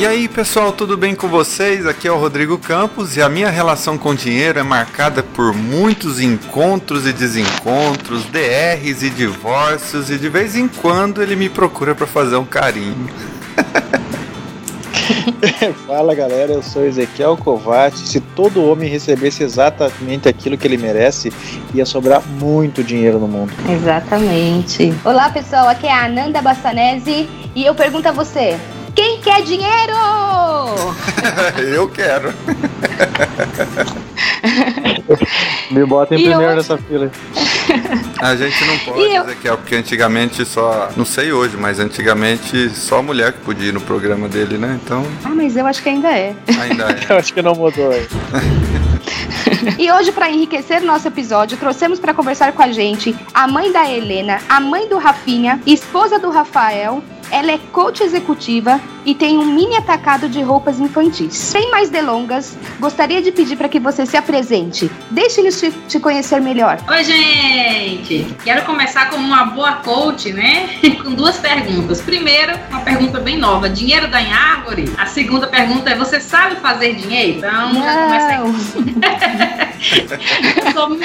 E aí, pessoal, tudo bem com vocês? Aqui é o Rodrigo Campos e a minha relação com dinheiro é marcada por muitos encontros e desencontros, DRs e divórcios e de vez em quando ele me procura para fazer um carinho. Fala galera, eu sou Ezequiel Kovac. Se todo homem recebesse exatamente aquilo que ele merece, ia sobrar muito dinheiro no mundo. Exatamente. Olá pessoal, aqui é a Ananda Bastanese e eu pergunto a você: quer dinheiro? eu quero. Me bota em e primeiro eu... nessa fila. A gente não pode, eu... Ezequiel, porque antigamente só. Não sei hoje, mas antigamente só mulher que podia ir no programa dele, né? Então. Ah, mas eu acho que ainda é. Ainda é. eu acho que não mudou. e hoje, para enriquecer nosso episódio, trouxemos para conversar com a gente a mãe da Helena, a mãe do Rafinha, esposa do Rafael ela é coach executiva e tem um mini atacado de roupas infantis. Sem mais delongas, gostaria de pedir para que você se apresente. Deixe-nos te, te, conhecer melhor. Oi, gente! Quero começar como uma boa coach, né? Com duas perguntas. Primeiro, uma pergunta bem nova: dinheiro dá em árvore? A segunda pergunta é: você sabe fazer dinheiro? Então, Não. já começa aí. sou,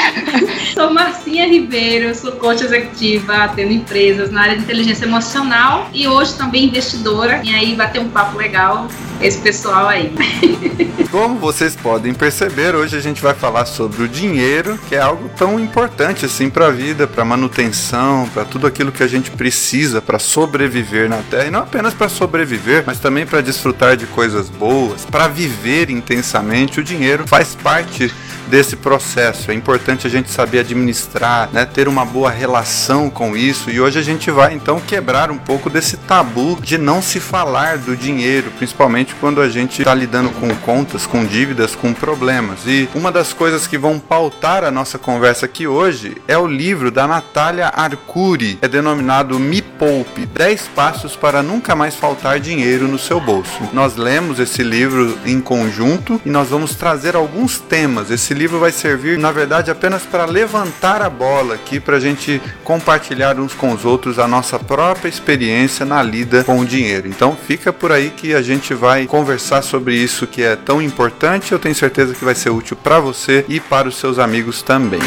sou Marcinha Ribeiro, sou coach executiva, atendo empresas na área de inteligência emocional e hoje também investidora. E aí bater um papo legal esse pessoal aí. Como vocês podem perceber, hoje a gente vai falar sobre o dinheiro, que é algo tão importante assim para a vida, para manutenção, para tudo aquilo que a gente precisa para sobreviver na Terra e não apenas para sobreviver, mas também para desfrutar de coisas boas, para viver intensamente. O dinheiro faz parte desse processo. É importante a gente saber administrar, né, ter uma boa relação com isso. E hoje a gente vai então quebrar um pouco desse tabu de não se falar do dinheiro, principalmente quando a gente está lidando com contas, com dívidas, com problemas. E uma das coisas que vão pautar a nossa conversa aqui hoje é o livro da Natália Arcuri, é denominado Me Poupe: 10 passos para nunca mais faltar dinheiro no seu bolso. Nós lemos esse livro em conjunto e nós vamos trazer alguns temas. Esse livro vai servir, na verdade, apenas para levantar a bola aqui, para a gente compartilhar uns com os outros a nossa própria experiência na lida com o dinheiro. Então, fica por aí que a gente vai conversar sobre isso que é tão importante. Eu tenho certeza que vai ser útil para você e para os seus amigos também.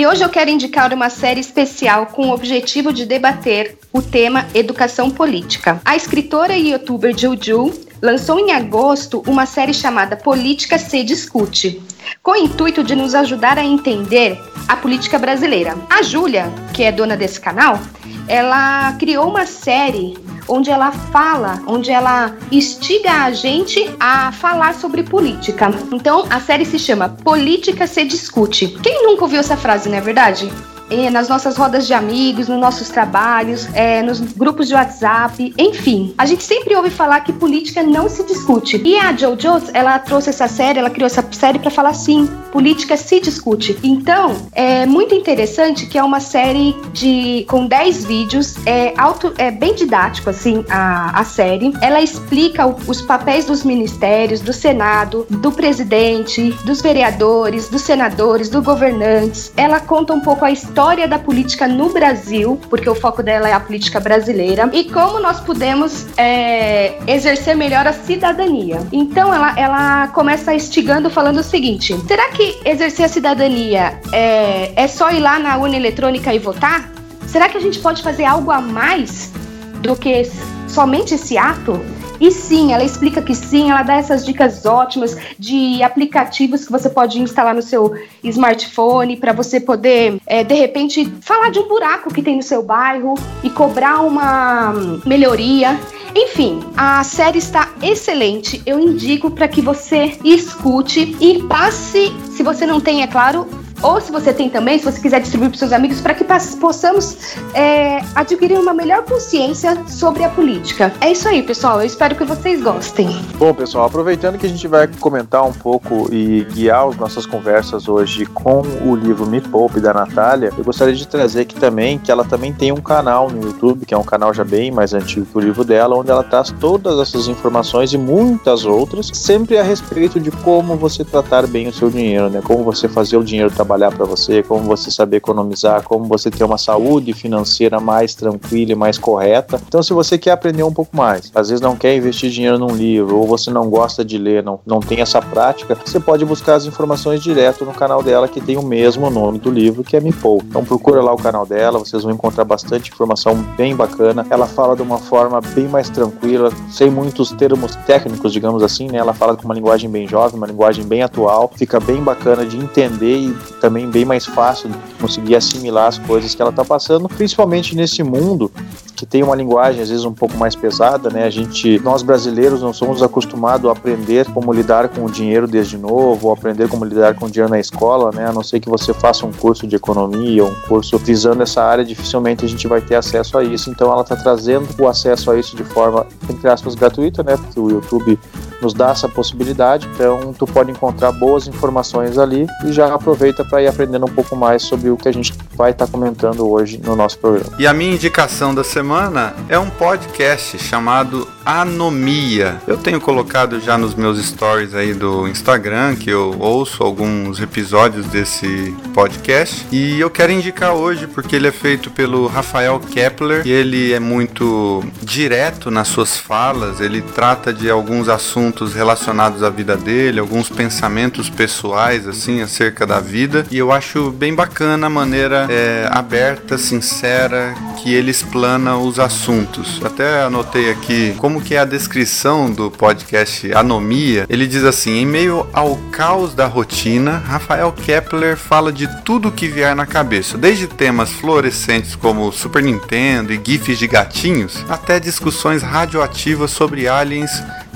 E hoje eu quero indicar uma série especial com o objetivo de debater o tema educação política. A escritora e youtuber Juju lançou em agosto uma série chamada Política se Discute, com o intuito de nos ajudar a entender a política brasileira. A Júlia, que é dona desse canal, ela criou uma série onde ela fala, onde ela instiga a gente a falar sobre política. Então, a série se chama Política se Discute. Quem nunca ouviu essa frase, não é verdade? É, nas nossas rodas de amigos, nos nossos trabalhos, é, nos grupos de WhatsApp, enfim. A gente sempre ouve falar que política não se discute. E a JoJo, ela trouxe essa série, ela criou essa série para falar assim, política se discute. Então, é muito interessante que é uma série de com 10 vídeos, é auto, é bem didático assim a, a série. Ela explica o, os papéis dos ministérios, do Senado, do presidente, dos vereadores, dos senadores, dos governantes. Ela conta um pouco a história história da política no Brasil, porque o foco dela é a política brasileira, e como nós podemos é, exercer melhor a cidadania. Então ela, ela começa instigando falando o seguinte: será que exercer a cidadania é, é só ir lá na urna eletrônica e votar? Será que a gente pode fazer algo a mais do que somente esse ato? E sim, ela explica que sim, ela dá essas dicas ótimas de aplicativos que você pode instalar no seu smartphone para você poder, é, de repente, falar de um buraco que tem no seu bairro e cobrar uma melhoria. Enfim, a série está excelente. Eu indico para que você escute e passe, se você não tem, é claro, ou se você tem também, se você quiser distribuir para seus amigos, para que possamos é, adquirir uma melhor consciência sobre a política. É isso aí, pessoal. Eu espero que vocês gostem. Bom, pessoal, aproveitando que a gente vai comentar um pouco e guiar as nossas conversas hoje com o livro Me Poupe da Natália, eu gostaria de trazer aqui também que ela também tem um canal no YouTube, que é um canal já bem mais antigo que o livro dela, onde ela traz todas essas informações e muitas outras, sempre a respeito de como você tratar bem o seu dinheiro, né? Como você fazer o dinheiro trabalhar trabalhar para você, como você saber economizar, como você ter uma saúde financeira mais tranquila e mais correta. Então, se você quer aprender um pouco mais, às vezes não quer investir dinheiro num livro, ou você não gosta de ler, não, não tem essa prática, você pode buscar as informações direto no canal dela, que tem o mesmo nome do livro, que é Me Poupe. Então, procura lá o canal dela, vocês vão encontrar bastante informação bem bacana. Ela fala de uma forma bem mais tranquila, sem muitos termos técnicos, digamos assim, né? Ela fala com uma linguagem bem jovem, uma linguagem bem atual, fica bem bacana de entender e também bem mais fácil conseguir assimilar as coisas que ela está passando, principalmente nesse mundo que tem uma linguagem às vezes um pouco mais pesada, né? A gente, nós brasileiros não somos acostumados a aprender como lidar com o dinheiro desde novo, ou aprender como lidar com o dinheiro na escola, né? A não ser que você faça um curso de economia, um curso visando essa área, dificilmente a gente vai ter acesso a isso. Então ela está trazendo o acesso a isso de forma entre aspas gratuita, né? Porque o YouTube nos dá essa possibilidade. Então, tu pode encontrar boas informações ali e já aproveita para ir aprendendo um pouco mais sobre o que a gente vai estar tá comentando hoje no nosso programa. E a minha indicação da semana é um podcast chamado Anomia. Eu tenho colocado já nos meus stories aí do Instagram que eu ouço alguns episódios desse podcast e eu quero indicar hoje porque ele é feito pelo Rafael Kepler e ele é muito direto nas suas falas, ele trata de alguns assuntos relacionados à vida dele, alguns pensamentos pessoais assim acerca da vida e eu acho bem bacana a maneira é, aberta, sincera que ele explana os assuntos. Até anotei aqui como que é a descrição do podcast Anomia, ele diz assim: em meio ao caos da rotina, Rafael Kepler fala de tudo que vier na cabeça, desde temas fluorescentes como Super Nintendo e GIFs de gatinhos, até discussões radioativas sobre aliens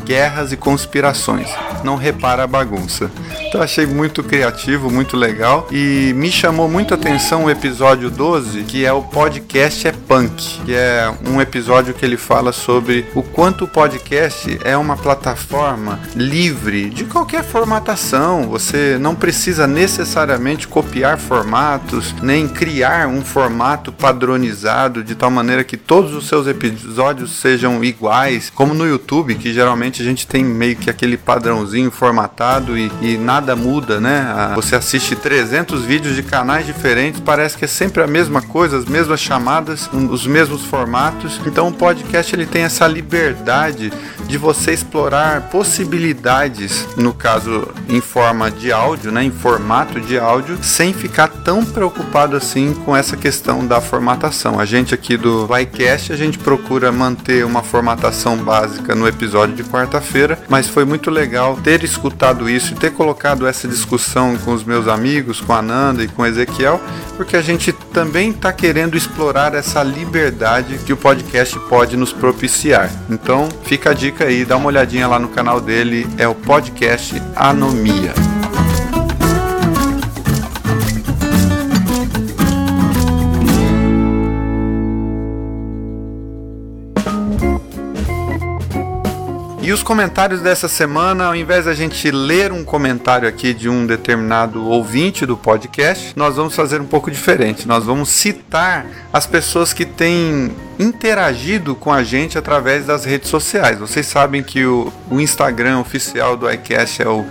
guerras e conspirações. Não repara a bagunça. Então achei muito criativo, muito legal e me chamou muito a atenção o episódio 12, que é o podcast é punk, que é um episódio que ele fala sobre o quanto o podcast é uma plataforma livre de qualquer formatação. Você não precisa necessariamente copiar formatos, nem criar um formato padronizado de tal maneira que todos os seus episódios sejam iguais, como no YouTube, que geralmente a gente tem meio que aquele padrãozinho formatado e, e nada muda, né? Você assiste 300 vídeos de canais diferentes, parece que é sempre a mesma coisa, as mesmas chamadas, os mesmos formatos. Então o podcast ele tem essa liberdade de você explorar possibilidades, no caso em forma de áudio, né, em formato de áudio, sem ficar tão preocupado assim com essa questão da formatação. A gente aqui do Vicast, a gente procura manter uma formatação básica no episódio de quarta-feira, mas foi muito legal ter escutado isso e ter colocado essa discussão com os meus amigos, com a Nanda e com o Ezequiel, porque a gente também está querendo explorar essa liberdade que o podcast pode nos propiciar. Então, fica a dica aí, dá uma olhadinha lá no canal dele, é o podcast Anomia. E os comentários dessa semana, ao invés da gente ler um comentário aqui de um determinado ouvinte do podcast, nós vamos fazer um pouco diferente. Nós vamos citar as pessoas que têm interagido com a gente através das redes sociais. Vocês sabem que o, o Instagram oficial do iCast é o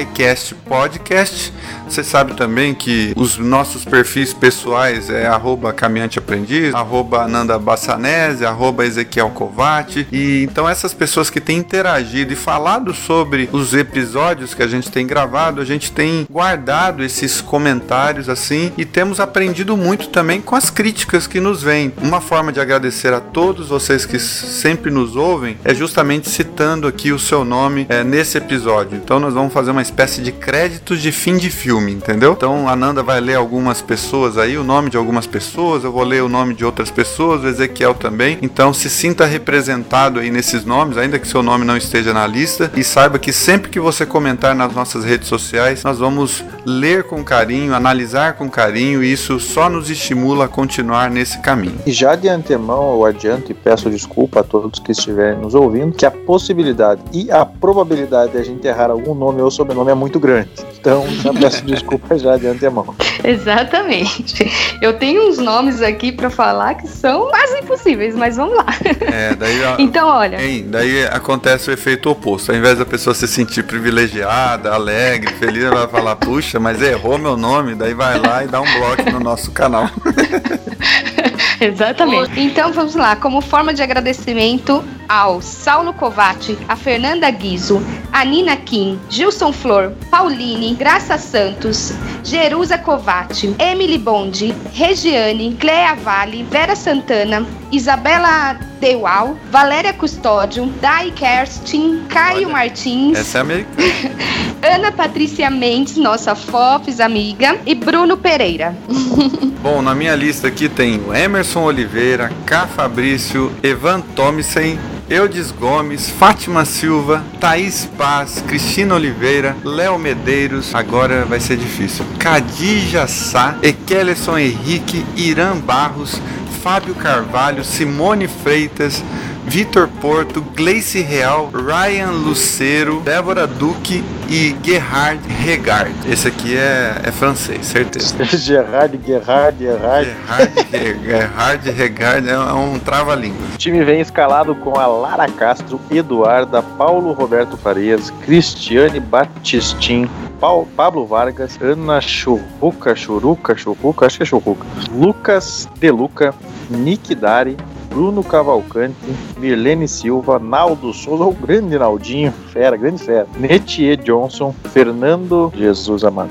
iCastPodcast. Você sabe também que os nossos perfis pessoais é arroba Caminhante Aprendiz, arroba Ananda Bassanese, arroba Ezequiel Covati. E então essas pessoas que têm interagido e falado sobre os episódios que a gente tem gravado, a gente tem guardado esses comentários assim e temos aprendido muito também com as críticas que nos vêm. Uma forma de agradecer a todos vocês que sempre nos ouvem é justamente citando aqui o seu nome é, nesse episódio. Então nós vamos fazer uma espécie de créditos de fim de filme, entendeu? Então a Nanda vai ler algumas pessoas aí, o nome de algumas pessoas, eu vou ler o nome de outras pessoas, o Ezequiel também. Então se sinta representado aí nesses nomes, ainda que seu nome não esteja na lista, e saiba que sempre que você comentar nas nossas redes sociais, nós vamos ler com carinho, analisar com carinho, e isso só nos estimula a continuar nesse caminho. E já já de antemão eu adianto e peço desculpa a todos que estiverem nos ouvindo, que a possibilidade e a probabilidade de a gente errar algum nome ou sobrenome é muito grande. Então já peço desculpa já de antemão. Exatamente. Eu tenho uns nomes aqui para falar que são quase impossíveis, mas vamos lá. É, daí, então, olha. Hein, daí acontece o efeito oposto. Ao invés da pessoa se sentir privilegiada, alegre, feliz, ela vai falar, puxa, mas errou meu nome, daí vai lá e dá um bloco no nosso canal. Exatamente. Então vamos lá, como forma de agradecimento ao Saulo Covatti, a Fernanda Guizo, a Nina Kim, Gilson Flor, Pauline, Graça Santos, Jerusa Covatti, Emily Bondi, Regiane, Clea Vale, Vera Santana, Isabela Dewal, Valéria Custódio, Dai Kerstin, Caio Olha, Martins, essa é americana. Ana Patrícia Mendes, nossa Fofes amiga, e Bruno Pereira. Bom, na minha lista aqui tem o Emerson Oliveira, K. Fabrício, Evan Thomsen, Eudes Gomes, Fátima Silva, Thaís Paz, Cristina Oliveira, Léo Medeiros, agora vai ser difícil, Cadija Sá, Ekelson Henrique, Irã Barros, Fábio Carvalho, Simone Freitas, Vitor Porto, Gleice Real, Ryan Lucero, Débora Duque e Gerhard Regard. Esse aqui é, é francês, certeza. Gerhard, Gerhard, Gerhard. Gerhard, Gerhard Regard é um trava-língua. O time vem escalado com a Lara Castro, Eduarda, Paulo Roberto Farias, Cristiane Batistin, Pablo Vargas, Ana Churruca, Churuca, Churruca, acho que é Churruca, Lucas Deluca, Nick Dari, Bruno Cavalcante, Mirlene Silva, Naldo Souza, o grande Naldinho, fera, grande fera, Netier Johnson, Fernando Jesus Amado,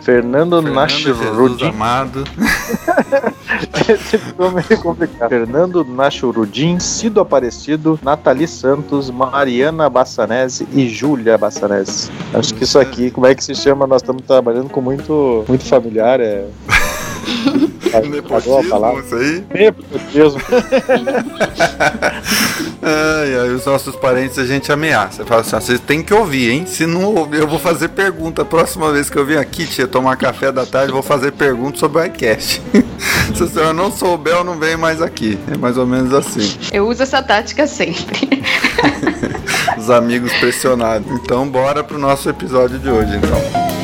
Fernando, Fernando Nachurudin. Amado. Esse nome é complicado. Fernando Nachurudin, Cido Aparecido, Nathalie Santos, Mariana Bassanese e Júlia Bassanese. Acho que isso aqui, como é que se chama? Nós estamos trabalhando com muito, muito familiar. É... Nepotismo, isso aí? Nepotismo. ai, ai, os nossos parentes a gente ameaça. Fala assim: vocês tem que ouvir, hein? Se não ouvir, eu vou fazer pergunta. A próxima vez que eu vim aqui, tia, tomar café da tarde, vou fazer pergunta sobre o iCast. Se a senhora não souber, eu não venho mais aqui. É mais ou menos assim. Eu uso essa tática sempre. Os amigos pressionados. Então, bora pro nosso episódio de hoje, então.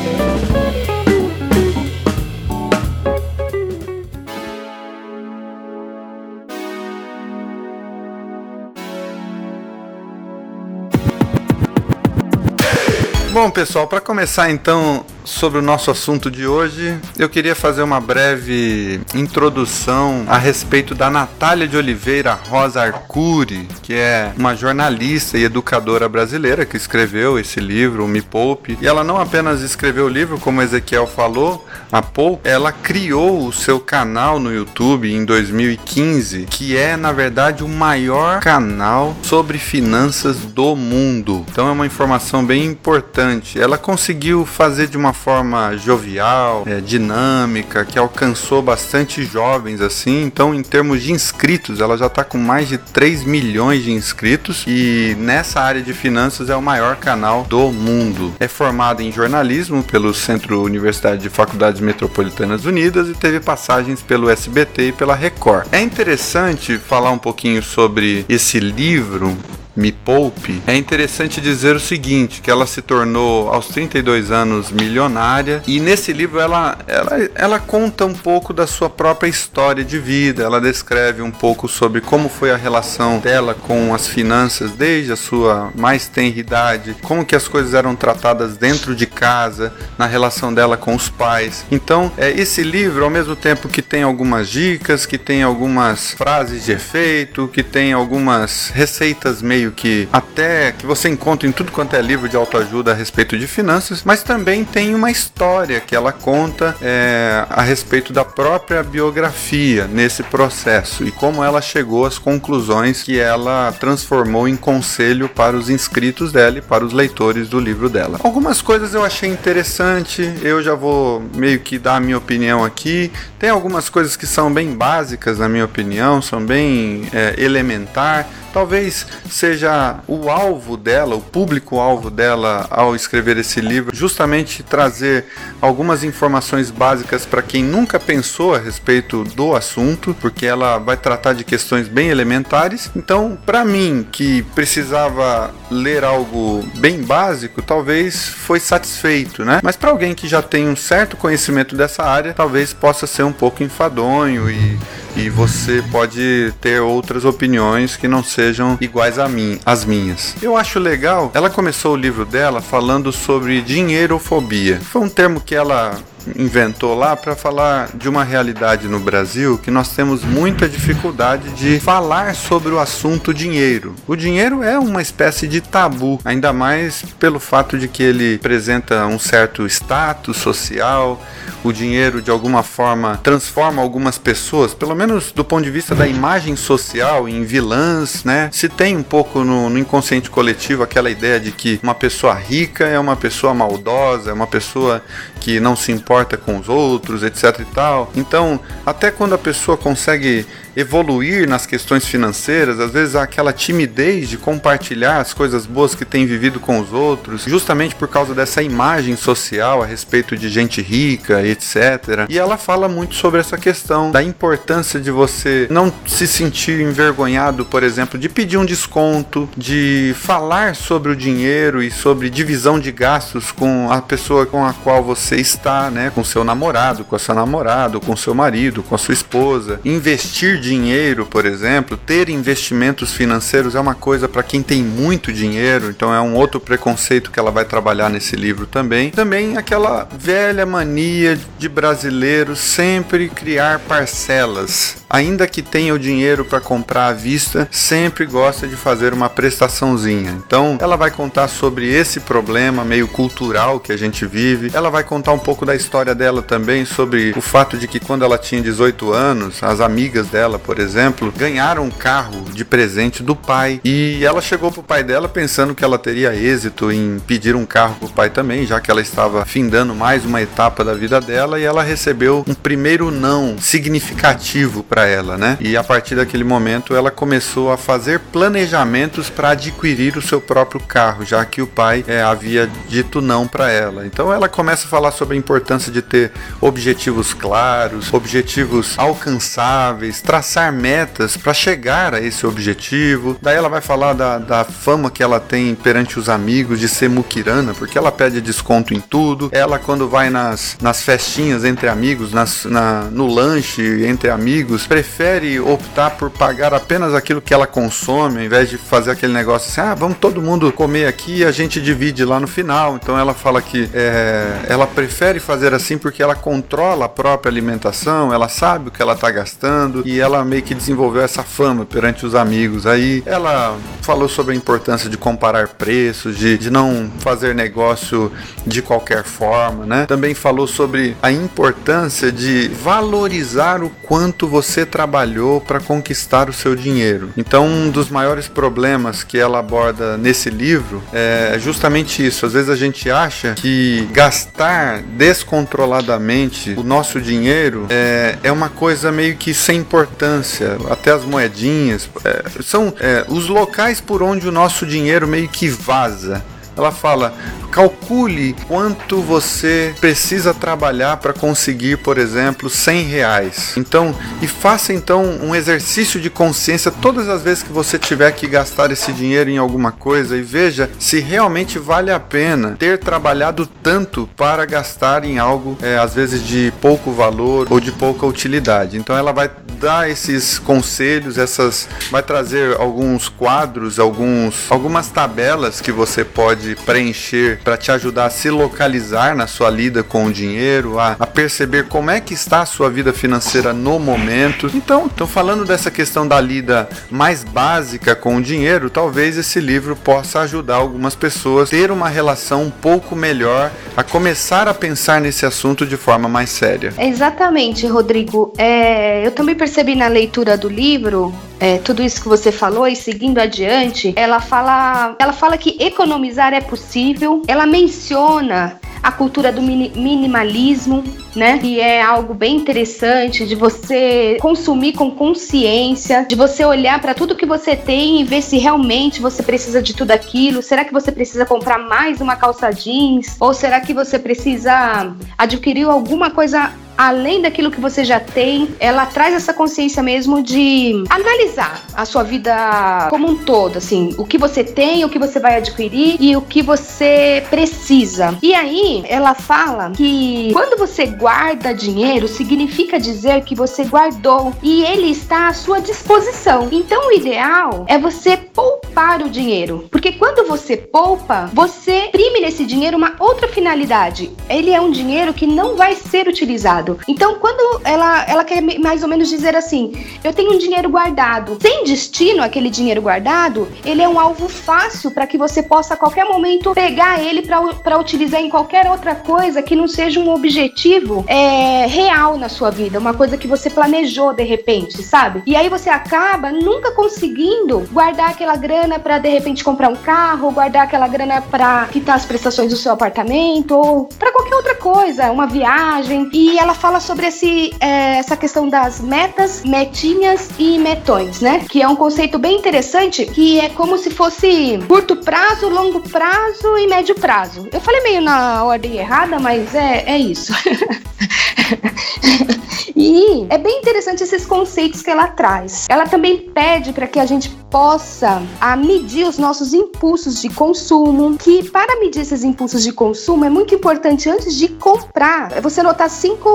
Bom, pessoal, para começar então sobre o nosso assunto de hoje, eu queria fazer uma breve introdução a respeito da Natália de Oliveira Rosa Arcuri, que é uma jornalista e educadora brasileira que escreveu esse livro, Me Poupe. E ela não apenas escreveu o livro, como Ezequiel falou há pouco, ela criou o seu canal no YouTube em 2015, que é, na verdade, o maior canal sobre finanças do mundo. Então é uma informação bem importante. Ela conseguiu fazer de uma forma jovial, é, dinâmica, que alcançou bastante jovens assim. Então, em termos de inscritos, ela já está com mais de 3 milhões de inscritos e nessa área de finanças é o maior canal do mundo. É formada em jornalismo pelo Centro Universidade de Faculdades Metropolitanas Unidas e teve passagens pelo SBT e pela Record. É interessante falar um pouquinho sobre esse livro me Poupe, é interessante dizer o seguinte, que ela se tornou aos 32 anos milionária e nesse livro ela, ela, ela conta um pouco da sua própria história de vida, ela descreve um pouco sobre como foi a relação dela com as finanças desde a sua mais tenra idade, como que as coisas eram tratadas dentro de casa, na relação dela com os pais. Então, é esse livro, ao mesmo tempo que tem algumas dicas, que tem algumas frases de efeito, que tem algumas receitas meio meio que até que você encontra em tudo quanto é livro de autoajuda a respeito de finanças, mas também tem uma história que ela conta é, a respeito da própria biografia nesse processo e como ela chegou às conclusões que ela transformou em conselho para os inscritos dela e para os leitores do livro dela. Algumas coisas eu achei interessante, eu já vou meio que dar a minha opinião aqui. Tem algumas coisas que são bem básicas, na minha opinião, são bem é, elementar. Talvez seja seja o alvo dela, o público-alvo dela ao escrever esse livro, justamente trazer algumas informações básicas para quem nunca pensou a respeito do assunto, porque ela vai tratar de questões bem elementares. Então, para mim, que precisava ler algo bem básico, talvez foi satisfeito, né? Mas para alguém que já tem um certo conhecimento dessa área, talvez possa ser um pouco enfadonho e e você pode ter outras opiniões que não sejam iguais a mim, as minhas. Eu acho legal, ela começou o livro dela falando sobre dinheirofobia. Foi um termo que ela inventou lá para falar de uma realidade no Brasil que nós temos muita dificuldade de falar sobre o assunto dinheiro. O dinheiro é uma espécie de tabu, ainda mais pelo fato de que ele apresenta um certo status social. O dinheiro de alguma forma transforma algumas pessoas, pelo menos do ponto de vista da imagem social, em vilãs, né? Se tem um pouco no, no inconsciente coletivo aquela ideia de que uma pessoa rica é uma pessoa maldosa, é uma pessoa que não se importa com os outros, etc e tal. Então, até quando a pessoa consegue evoluir nas questões financeiras, às vezes há aquela timidez de compartilhar as coisas boas que tem vivido com os outros, justamente por causa dessa imagem social a respeito de gente rica, etc. E ela fala muito sobre essa questão da importância de você não se sentir envergonhado, por exemplo, de pedir um desconto, de falar sobre o dinheiro e sobre divisão de gastos com a pessoa com a qual você está, né, com seu namorado, com a sua namorada, com seu marido, com a sua esposa, investir dinheiro, por exemplo, ter investimentos financeiros é uma coisa para quem tem muito dinheiro, então é um outro preconceito que ela vai trabalhar nesse livro também. Também aquela velha mania de brasileiros sempre criar parcelas. Ainda que tenha o dinheiro para comprar à vista, sempre gosta de fazer uma prestaçãozinha. Então, ela vai contar sobre esse problema meio cultural que a gente vive. Ela vai contar um pouco da história dela também sobre o fato de que quando ela tinha 18 anos, as amigas dela dela, por exemplo, ganharam um carro de presente do pai. E ela chegou pro pai dela pensando que ela teria êxito em pedir um carro pro pai também, já que ela estava findando mais uma etapa da vida dela e ela recebeu um primeiro não significativo para ela, né? E a partir daquele momento ela começou a fazer planejamentos para adquirir o seu próprio carro, já que o pai é, havia dito não para ela. Então ela começa a falar sobre a importância de ter objetivos claros, objetivos alcançáveis, traçar metas para chegar a esse objetivo. Daí ela vai falar da, da fama que ela tem perante os amigos de ser muquirana, porque ela pede desconto em tudo. Ela, quando vai nas, nas festinhas entre amigos, nas, na, no lanche entre amigos, prefere optar por pagar apenas aquilo que ela consome, ao invés de fazer aquele negócio assim: ah, vamos todo mundo comer aqui e a gente divide lá no final. Então ela fala que é, ela prefere fazer assim porque ela controla a própria alimentação, ela sabe o que ela está gastando e ela meio que desenvolveu essa fama perante os amigos. Aí ela falou sobre a importância de comparar preços, de, de não fazer negócio de qualquer forma, né? Também falou sobre a importância de valorizar o quanto você trabalhou para conquistar o seu dinheiro. Então, um dos maiores problemas que ela aborda nesse livro é justamente isso. Às vezes a gente acha que gastar descontroladamente o nosso dinheiro é, é uma coisa meio que sem importância importância, até as moedinhas, é, são é, os locais por onde o nosso dinheiro meio que vaza. Ela fala: calcule quanto você precisa trabalhar para conseguir, por exemplo, 100 reais. Então, e faça então um exercício de consciência todas as vezes que você tiver que gastar esse dinheiro em alguma coisa e veja se realmente vale a pena ter trabalhado tanto para gastar em algo, é, às vezes de pouco valor ou de pouca utilidade. Então, ela vai dar esses conselhos, essas, vai trazer alguns quadros, alguns, algumas tabelas que você pode preencher para te ajudar a se localizar na sua lida com o dinheiro, a, a, perceber como é que está a sua vida financeira no momento. Então, estou falando dessa questão da lida mais básica com o dinheiro, talvez esse livro possa ajudar algumas pessoas a ter uma relação um pouco melhor, a começar a pensar nesse assunto de forma mais séria. Exatamente, Rodrigo. É, eu também percebi na leitura do livro é, tudo isso que você falou e seguindo adiante, ela fala, ela fala que economizar é possível. Menciona a cultura do minimalismo, né? Que é algo bem interessante de você consumir com consciência, de você olhar para tudo que você tem e ver se realmente você precisa de tudo aquilo. Será que você precisa comprar mais uma calça jeans? Ou será que você precisa adquirir alguma coisa além daquilo que você já tem, ela traz essa consciência mesmo de analisar a sua vida como um todo, assim, o que você tem, o que você vai adquirir e o que você precisa. E aí, ela fala que quando você guarda dinheiro, significa dizer que você guardou e ele está à sua disposição. Então, o ideal é você poupar o dinheiro, porque quando você poupa, você imprime nesse dinheiro uma outra finalidade. Ele é um dinheiro que não vai ser utilizado guardado. Então, quando ela, ela quer mais ou menos dizer assim: eu tenho um dinheiro guardado, sem destino aquele dinheiro guardado, ele é um alvo fácil para que você possa a qualquer momento pegar ele para utilizar em qualquer outra coisa que não seja um objetivo é, real na sua vida, uma coisa que você planejou de repente, sabe? E aí você acaba nunca conseguindo guardar aquela grana para de repente comprar um carro, guardar aquela grana para quitar as prestações do seu apartamento ou para qualquer outra coisa, uma viagem. E ela fala sobre esse, é, essa questão das metas, metinhas e metões, né? Que é um conceito bem interessante, que é como se fosse curto prazo, longo prazo e médio prazo. Eu falei meio na ordem errada, mas é, é isso. e é bem interessante esses conceitos que ela traz. Ela também pede para que a gente possa a medir os nossos impulsos de consumo, que para medir esses impulsos de consumo é muito importante antes de comprar, você notar cinco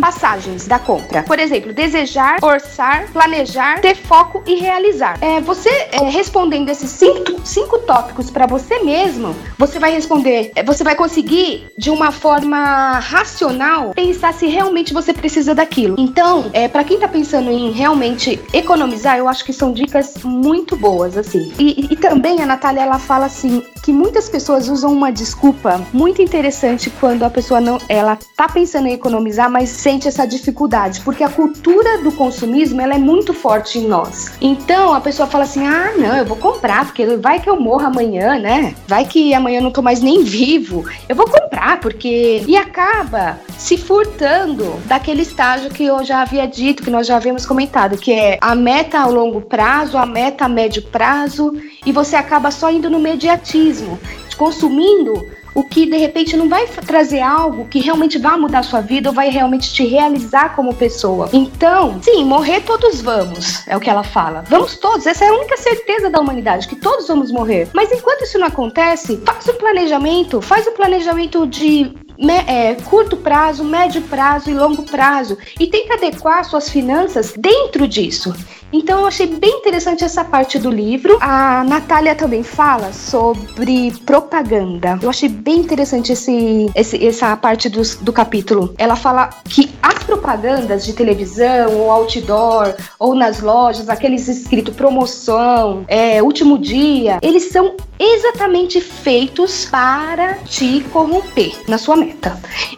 passagens da compra. Por exemplo, desejar, orçar, planejar, ter foco e realizar. É, você é, respondendo esses cinco, cinco tópicos para você mesmo, você vai responder, é, você vai conseguir de uma forma racional pensar se realmente você precisa daquilo. Então, é, para quem tá pensando em realmente economizar, eu acho que são dicas muito boas, assim. E, e também a Natália, ela fala assim, que muitas pessoas usam uma desculpa muito interessante quando a pessoa não, ela tá pensando em economizar, mas sente essa dificuldade, porque a cultura do consumismo, ela é muito forte em nós. Então, a pessoa fala assim: "Ah, não, eu vou comprar, porque vai que eu morro amanhã, né? Vai que amanhã eu não tô mais nem vivo. Eu vou comprar, porque e acaba se furtando daquele estágio que eu já havia dito, que nós já havíamos comentado, que é a meta a longo prazo, a meta a médio prazo, e você acaba só indo no mediatismo, consumindo o que de repente não vai trazer algo que realmente vai mudar a sua vida ou vai realmente te realizar como pessoa. Então, sim, morrer todos vamos, é o que ela fala. Vamos todos, essa é a única certeza da humanidade, que todos vamos morrer. Mas enquanto isso não acontece, faz o planejamento, faz o planejamento de é, curto prazo, médio prazo e longo prazo e tenta adequar suas finanças dentro disso. Então eu achei bem interessante essa parte do livro. A Natália também fala sobre propaganda. Eu achei bem interessante esse, esse essa parte do, do capítulo. Ela fala que as propagandas de televisão ou outdoor ou nas lojas, aqueles escritos promoção, é, último dia, eles são exatamente feitos para te corromper na sua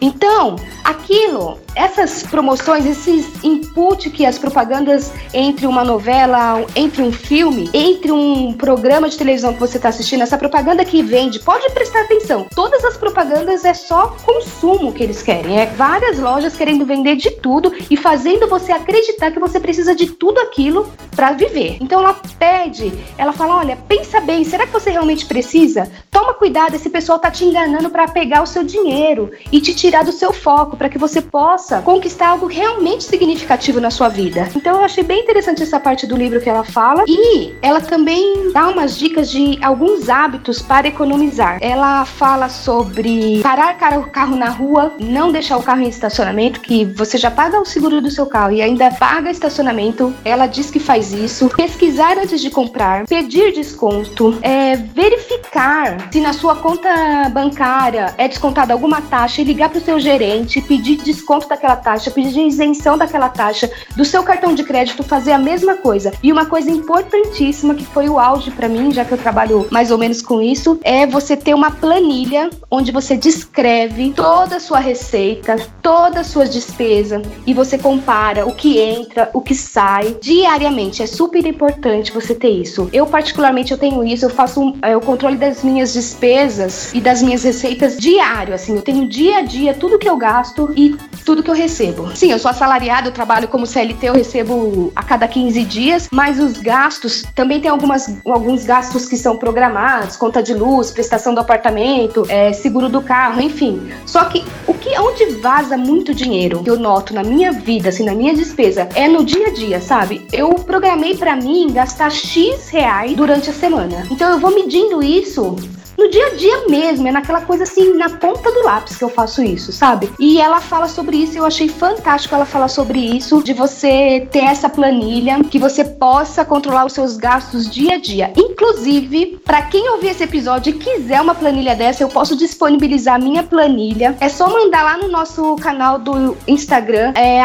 Então, aquilo essas promoções, esses input que as propagandas entre uma novela, entre um filme, entre um programa de televisão que você está assistindo, essa propaganda que vende, pode prestar atenção. Todas as propagandas é só consumo que eles querem. É várias lojas querendo vender de tudo e fazendo você acreditar que você precisa de tudo aquilo para viver. Então ela pede, ela fala: olha, pensa bem, será que você realmente precisa? Toma cuidado, esse pessoal tá te enganando para pegar o seu dinheiro e te tirar do seu foco para que você possa possa conquistar algo realmente significativo na sua vida. Então eu achei bem interessante essa parte do livro que ela fala e ela também dá umas dicas de alguns hábitos para economizar. Ela fala sobre parar o carro na rua, não deixar o carro em estacionamento, que você já paga o seguro do seu carro e ainda paga estacionamento. Ela diz que faz isso. Pesquisar antes de comprar, pedir desconto, é, verificar se na sua conta bancária é descontada alguma taxa e ligar para o seu gerente, pedir desconto da daquela taxa, pedir isenção daquela taxa, do seu cartão de crédito fazer a mesma coisa. E uma coisa importantíssima que foi o auge para mim, já que eu trabalho mais ou menos com isso, é você ter uma planilha onde você descreve toda a sua receita, todas as suas despesas e você compara o que entra, o que sai diariamente. é super importante você ter isso. Eu, particularmente, eu tenho isso, eu faço um, é, o controle das minhas despesas e das minhas receitas diário, assim, eu tenho dia a dia tudo que eu gasto e tudo que eu recebo. Sim, eu sou assalariado, eu trabalho como CLT, eu recebo a cada 15 dias, mas os gastos, também tem algumas, alguns gastos que são programados, conta de luz, prestação do apartamento, é, seguro do carro, enfim. Só que o que onde vaza muito dinheiro, que eu noto na minha vida, assim, na minha despesa, é no dia a dia, sabe? Eu programei para mim gastar X reais durante a semana. Então eu vou medindo isso no dia a dia mesmo, é naquela coisa assim, na ponta do lápis que eu faço isso, sabe? E ela fala sobre isso, eu achei fantástico ela falar sobre isso, de você ter essa planilha, que você possa controlar os seus gastos dia a dia. Inclusive, para quem ouvir esse episódio e quiser uma planilha dessa, eu posso disponibilizar a minha planilha. É só mandar lá no nosso canal do Instagram, é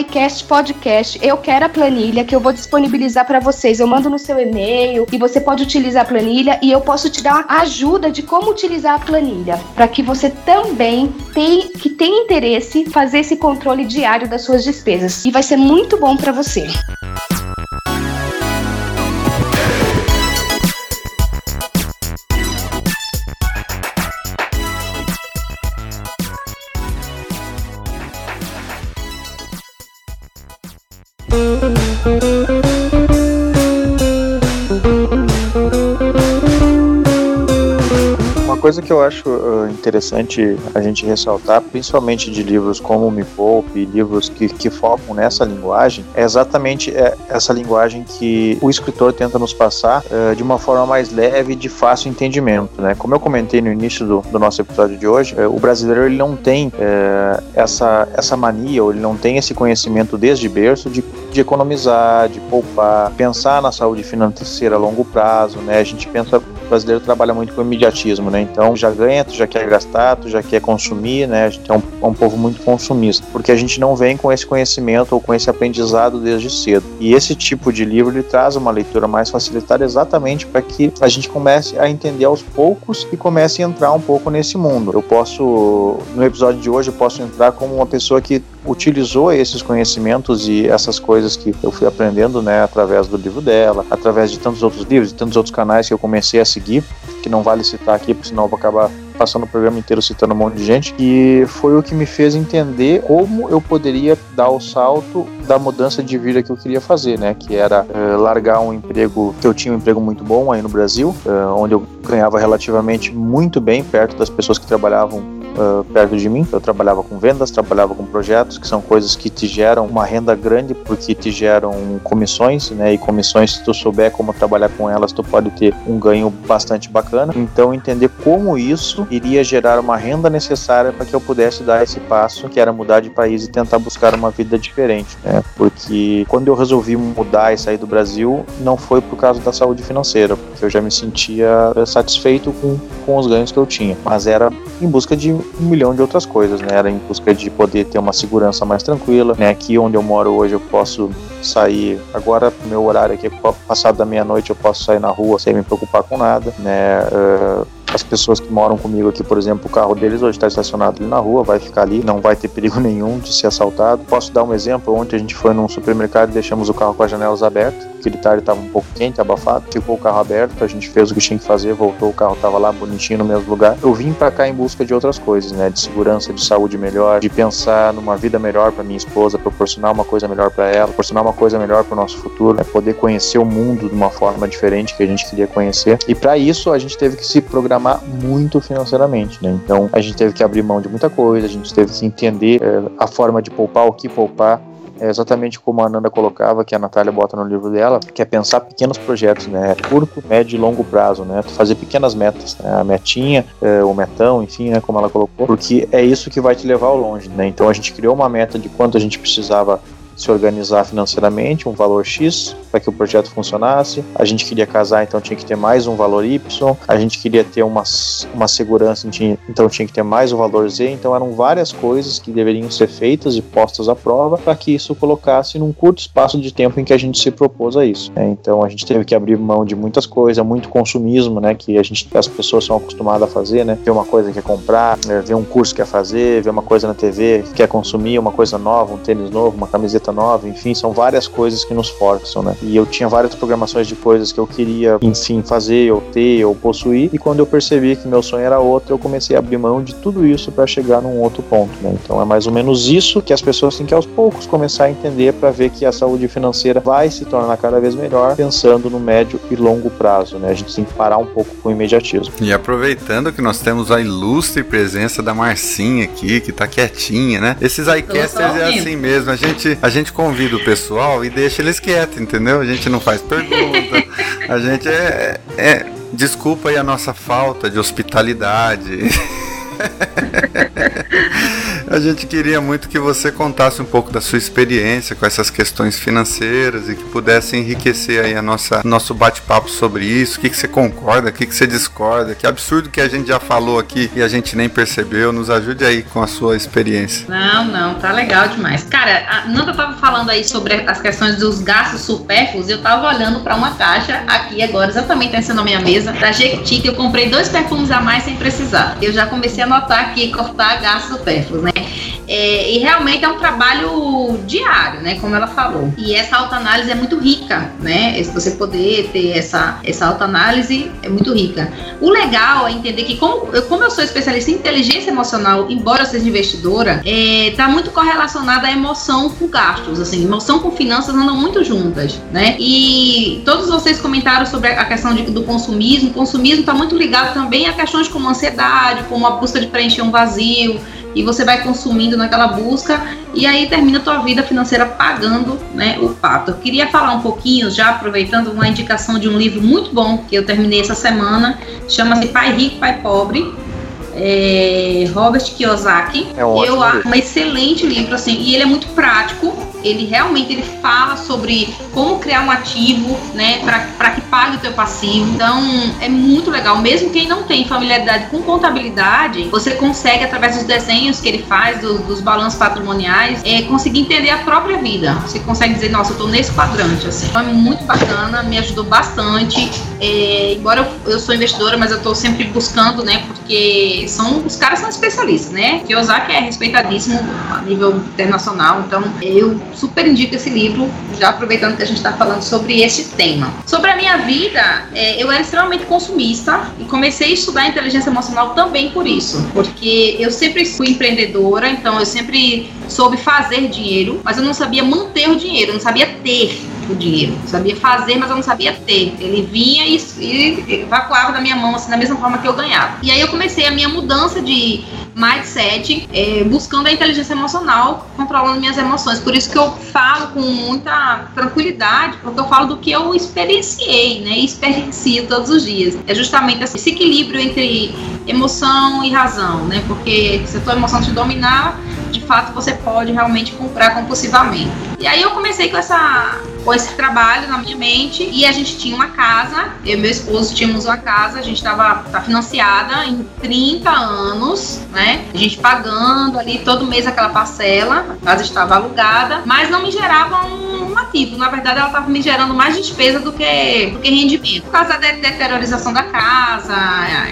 iCastPodcast. Eu quero a planilha que eu vou disponibilizar para vocês. Eu mando no seu e-mail e você pode utilizar a planilha e eu posso te dar a ajuda de como utilizar a planilha, para que você também tem, que tenha interesse fazer esse controle diário das suas despesas. E vai ser muito bom para você. Coisa que eu acho uh, interessante a gente ressaltar, principalmente de livros como Me Poupe, livros que, que focam nessa linguagem, é exatamente é, essa linguagem que o escritor tenta nos passar uh, de uma forma mais leve e de fácil entendimento. Né? Como eu comentei no início do, do nosso episódio de hoje, uh, o brasileiro ele não tem essa, essa mania, ou ele não tem esse conhecimento desde berço de, de economizar, de poupar, pensar na saúde financeira a longo prazo. Né? A gente pensa, brasileiro trabalha muito com imediatismo, né? Então já ganha, tu já quer gastar, tu já quer consumir, né? A gente é um, é um povo muito consumista, porque a gente não vem com esse conhecimento ou com esse aprendizado desde cedo. E esse tipo de livro ele traz uma leitura mais facilitada exatamente para que a gente comece a entender aos poucos e comece a entrar um pouco nesse mundo. Eu posso, no episódio de hoje, eu posso entrar como uma pessoa que utilizou esses conhecimentos e essas coisas que eu fui aprendendo, né, através do livro dela, através de tantos outros livros, de tantos outros canais que eu comecei a seguir, que não vale citar aqui, porque senão eu vou acabar passando o programa inteiro citando um monte de gente, e foi o que me fez entender como eu poderia dar o salto da mudança de vida que eu queria fazer, né? Que era uh, largar um emprego, que eu tinha um emprego muito bom aí no Brasil, uh, onde eu ganhava relativamente muito bem perto das pessoas que trabalhavam uh, perto de mim. Eu trabalhava com vendas, trabalhava com projetos, que são coisas que te geram uma renda grande porque te geram comissões, né? E comissões, se tu souber como trabalhar com elas, tu pode ter um ganho bastante bacana. Então, entender como isso iria gerar uma renda necessária para que eu pudesse dar esse passo, que era mudar de país e tentar buscar uma vida diferente, né? Porque quando eu resolvi mudar e sair do Brasil, não foi por causa da saúde financeira, porque eu já me sentia satisfeito com, com os ganhos que eu tinha, mas era em busca de um milhão de outras coisas, né? Era em busca de poder ter uma segurança mais tranquila, né? Aqui onde eu moro hoje eu posso sair agora meu horário aqui passado da meia-noite eu posso sair na rua sem me preocupar com nada, né? Uh, as pessoas que moram comigo aqui, por exemplo, o carro deles hoje está estacionado ali na rua, vai ficar ali, não vai ter perigo nenhum de ser assaltado. Posso dar um exemplo? Ontem a gente foi num supermercado e deixamos o carro com as janelas abertas, aquele tarde estava um pouco quente, abafado, ficou o carro aberto, a gente fez o que tinha que fazer, voltou, o carro estava lá bonitinho no mesmo lugar. Eu vim para cá em busca de outras coisas, né? De segurança, de saúde melhor, de pensar numa vida melhor para minha esposa, proporcionar uma coisa melhor para ela, proporcionar uma coisa melhor para o nosso futuro, né? poder conhecer o mundo de uma forma diferente que a gente queria conhecer. E para isso a gente teve que se programar muito financeiramente, né? Então a gente teve que abrir mão de muita coisa, a gente teve que entender é, a forma de poupar, o que poupar, é exatamente como a Ananda colocava, que a Natália bota no livro dela, que é pensar pequenos projetos, né? Curto, médio e longo prazo, né? Fazer pequenas metas, né? a metinha, é, o metão, enfim, né? Como ela colocou, porque é isso que vai te levar ao longe, né? Então a gente criou uma meta de quanto a gente precisava se organizar financeiramente, um valor X, para que o projeto funcionasse. A gente queria casar, então tinha que ter mais um valor Y. A gente queria ter uma, uma segurança, então tinha que ter mais um valor Z. Então eram várias coisas que deveriam ser feitas e postas à prova para que isso colocasse num curto espaço de tempo em que a gente se propôs a isso. Né? Então a gente teve que abrir mão de muitas coisas, muito consumismo, né? Que a gente, as pessoas são acostumadas a fazer, né? Ver uma coisa que quer comprar, né? ver um curso que quer fazer, ver uma coisa na TV que quer consumir, uma coisa nova, um tênis novo, uma camiseta rota nova, enfim, são várias coisas que nos forçam, né? E eu tinha várias programações de coisas que eu queria, enfim, fazer, ou ter, ou possuir, e quando eu percebi que meu sonho era outro, eu comecei a abrir mão de tudo isso para chegar num outro ponto, né? Então é mais ou menos isso que as pessoas têm que aos poucos começar a entender para ver que a saúde financeira vai se tornar cada vez melhor, pensando no médio e longo prazo, né? A gente tem que parar um pouco com o imediatismo. E aproveitando que nós temos a ilustre presença da Marcinha aqui, que tá quietinha, né? Esses iCasters é assim mesmo, a gente, a gente convida o pessoal e deixa eles quietos, entendeu? A gente não faz pergunta, a gente é, é desculpa aí a nossa falta de hospitalidade. A gente queria muito que você contasse um pouco da sua experiência com essas questões financeiras e que pudesse enriquecer aí a nossa nosso bate-papo sobre isso. O que, que você concorda, o que, que você discorda, que absurdo que a gente já falou aqui e a gente nem percebeu. Nos ajude aí com a sua experiência. Não, não, tá legal demais. Cara, a Nanda tava falando aí sobre as questões dos gastos supérfluos. Eu tava olhando para uma caixa aqui agora, exatamente essa na minha mesa, da Jequiti, que eu comprei dois perfumes a mais sem precisar. Eu já comecei a notar aqui, cortar gastos supérfluos, né? É, e realmente é um trabalho diário, né? Como ela falou. E essa autoanálise é muito rica, né? Se você poder ter essa, essa autoanálise é muito rica. O legal é entender que, como eu, como eu sou especialista em inteligência emocional, embora eu seja investidora, está é, muito correlacionada a emoção com gastos. Assim, emoção com finanças andam muito juntas, né? E todos vocês comentaram sobre a questão de, do consumismo. O consumismo está muito ligado também a questões como ansiedade, como a busca de preencher um vazio e você vai consumindo naquela busca e aí termina a tua vida financeira pagando né, o pato. Eu queria falar um pouquinho, já aproveitando uma indicação de um livro muito bom que eu terminei essa semana, chama-se Pai Rico, Pai Pobre, é, Robert Kiyosaki. É um eu acho um excelente livro, assim, e ele é muito prático. Ele realmente ele fala sobre como criar um ativo, né, para que pague o teu passivo. Então, é muito legal. Mesmo quem não tem familiaridade com contabilidade, você consegue, através dos desenhos que ele faz, do, dos balanços patrimoniais, é, conseguir entender a própria vida. Você consegue dizer, nossa, eu tô nesse quadrante, assim. Então, é muito bacana, me ajudou bastante. É, embora eu, eu sou investidora, mas eu tô sempre buscando, né, porque são os caras são especialistas, né? Kiyosaki é respeitadíssimo a nível internacional, então eu super indico esse livro, já aproveitando que a gente está falando sobre esse tema. Sobre a minha vida, é, eu era extremamente consumista e comecei a estudar inteligência emocional também por isso, porque eu sempre fui empreendedora, então eu sempre soube fazer dinheiro, mas eu não sabia manter o dinheiro, não sabia ter o dinheiro. Eu sabia fazer, mas eu não sabia ter. Ele vinha e, e evacuava da minha mão, assim, da mesma forma que eu ganhava. E aí eu comecei a minha mudança de mindset, é, buscando a inteligência emocional, controlando minhas emoções. Por isso que eu falo com muita tranquilidade, porque eu falo do que eu experienciei, né? E experiencio todos os dias. É justamente esse equilíbrio entre emoção e razão, né? Porque se a tua emoção te dominar, de fato você pode realmente comprar compulsivamente. E aí eu comecei com essa com esse trabalho na minha mente e a gente tinha uma casa, eu e meu esposo tínhamos uma casa, a gente estava tá financiada em 30 anos, né? A gente pagando ali todo mês aquela parcela, a casa estava alugada, mas não me gerava um, ativo. Na verdade, ela estava me gerando mais despesa do que, do que rendimento. Por causa da deteriorização da casa,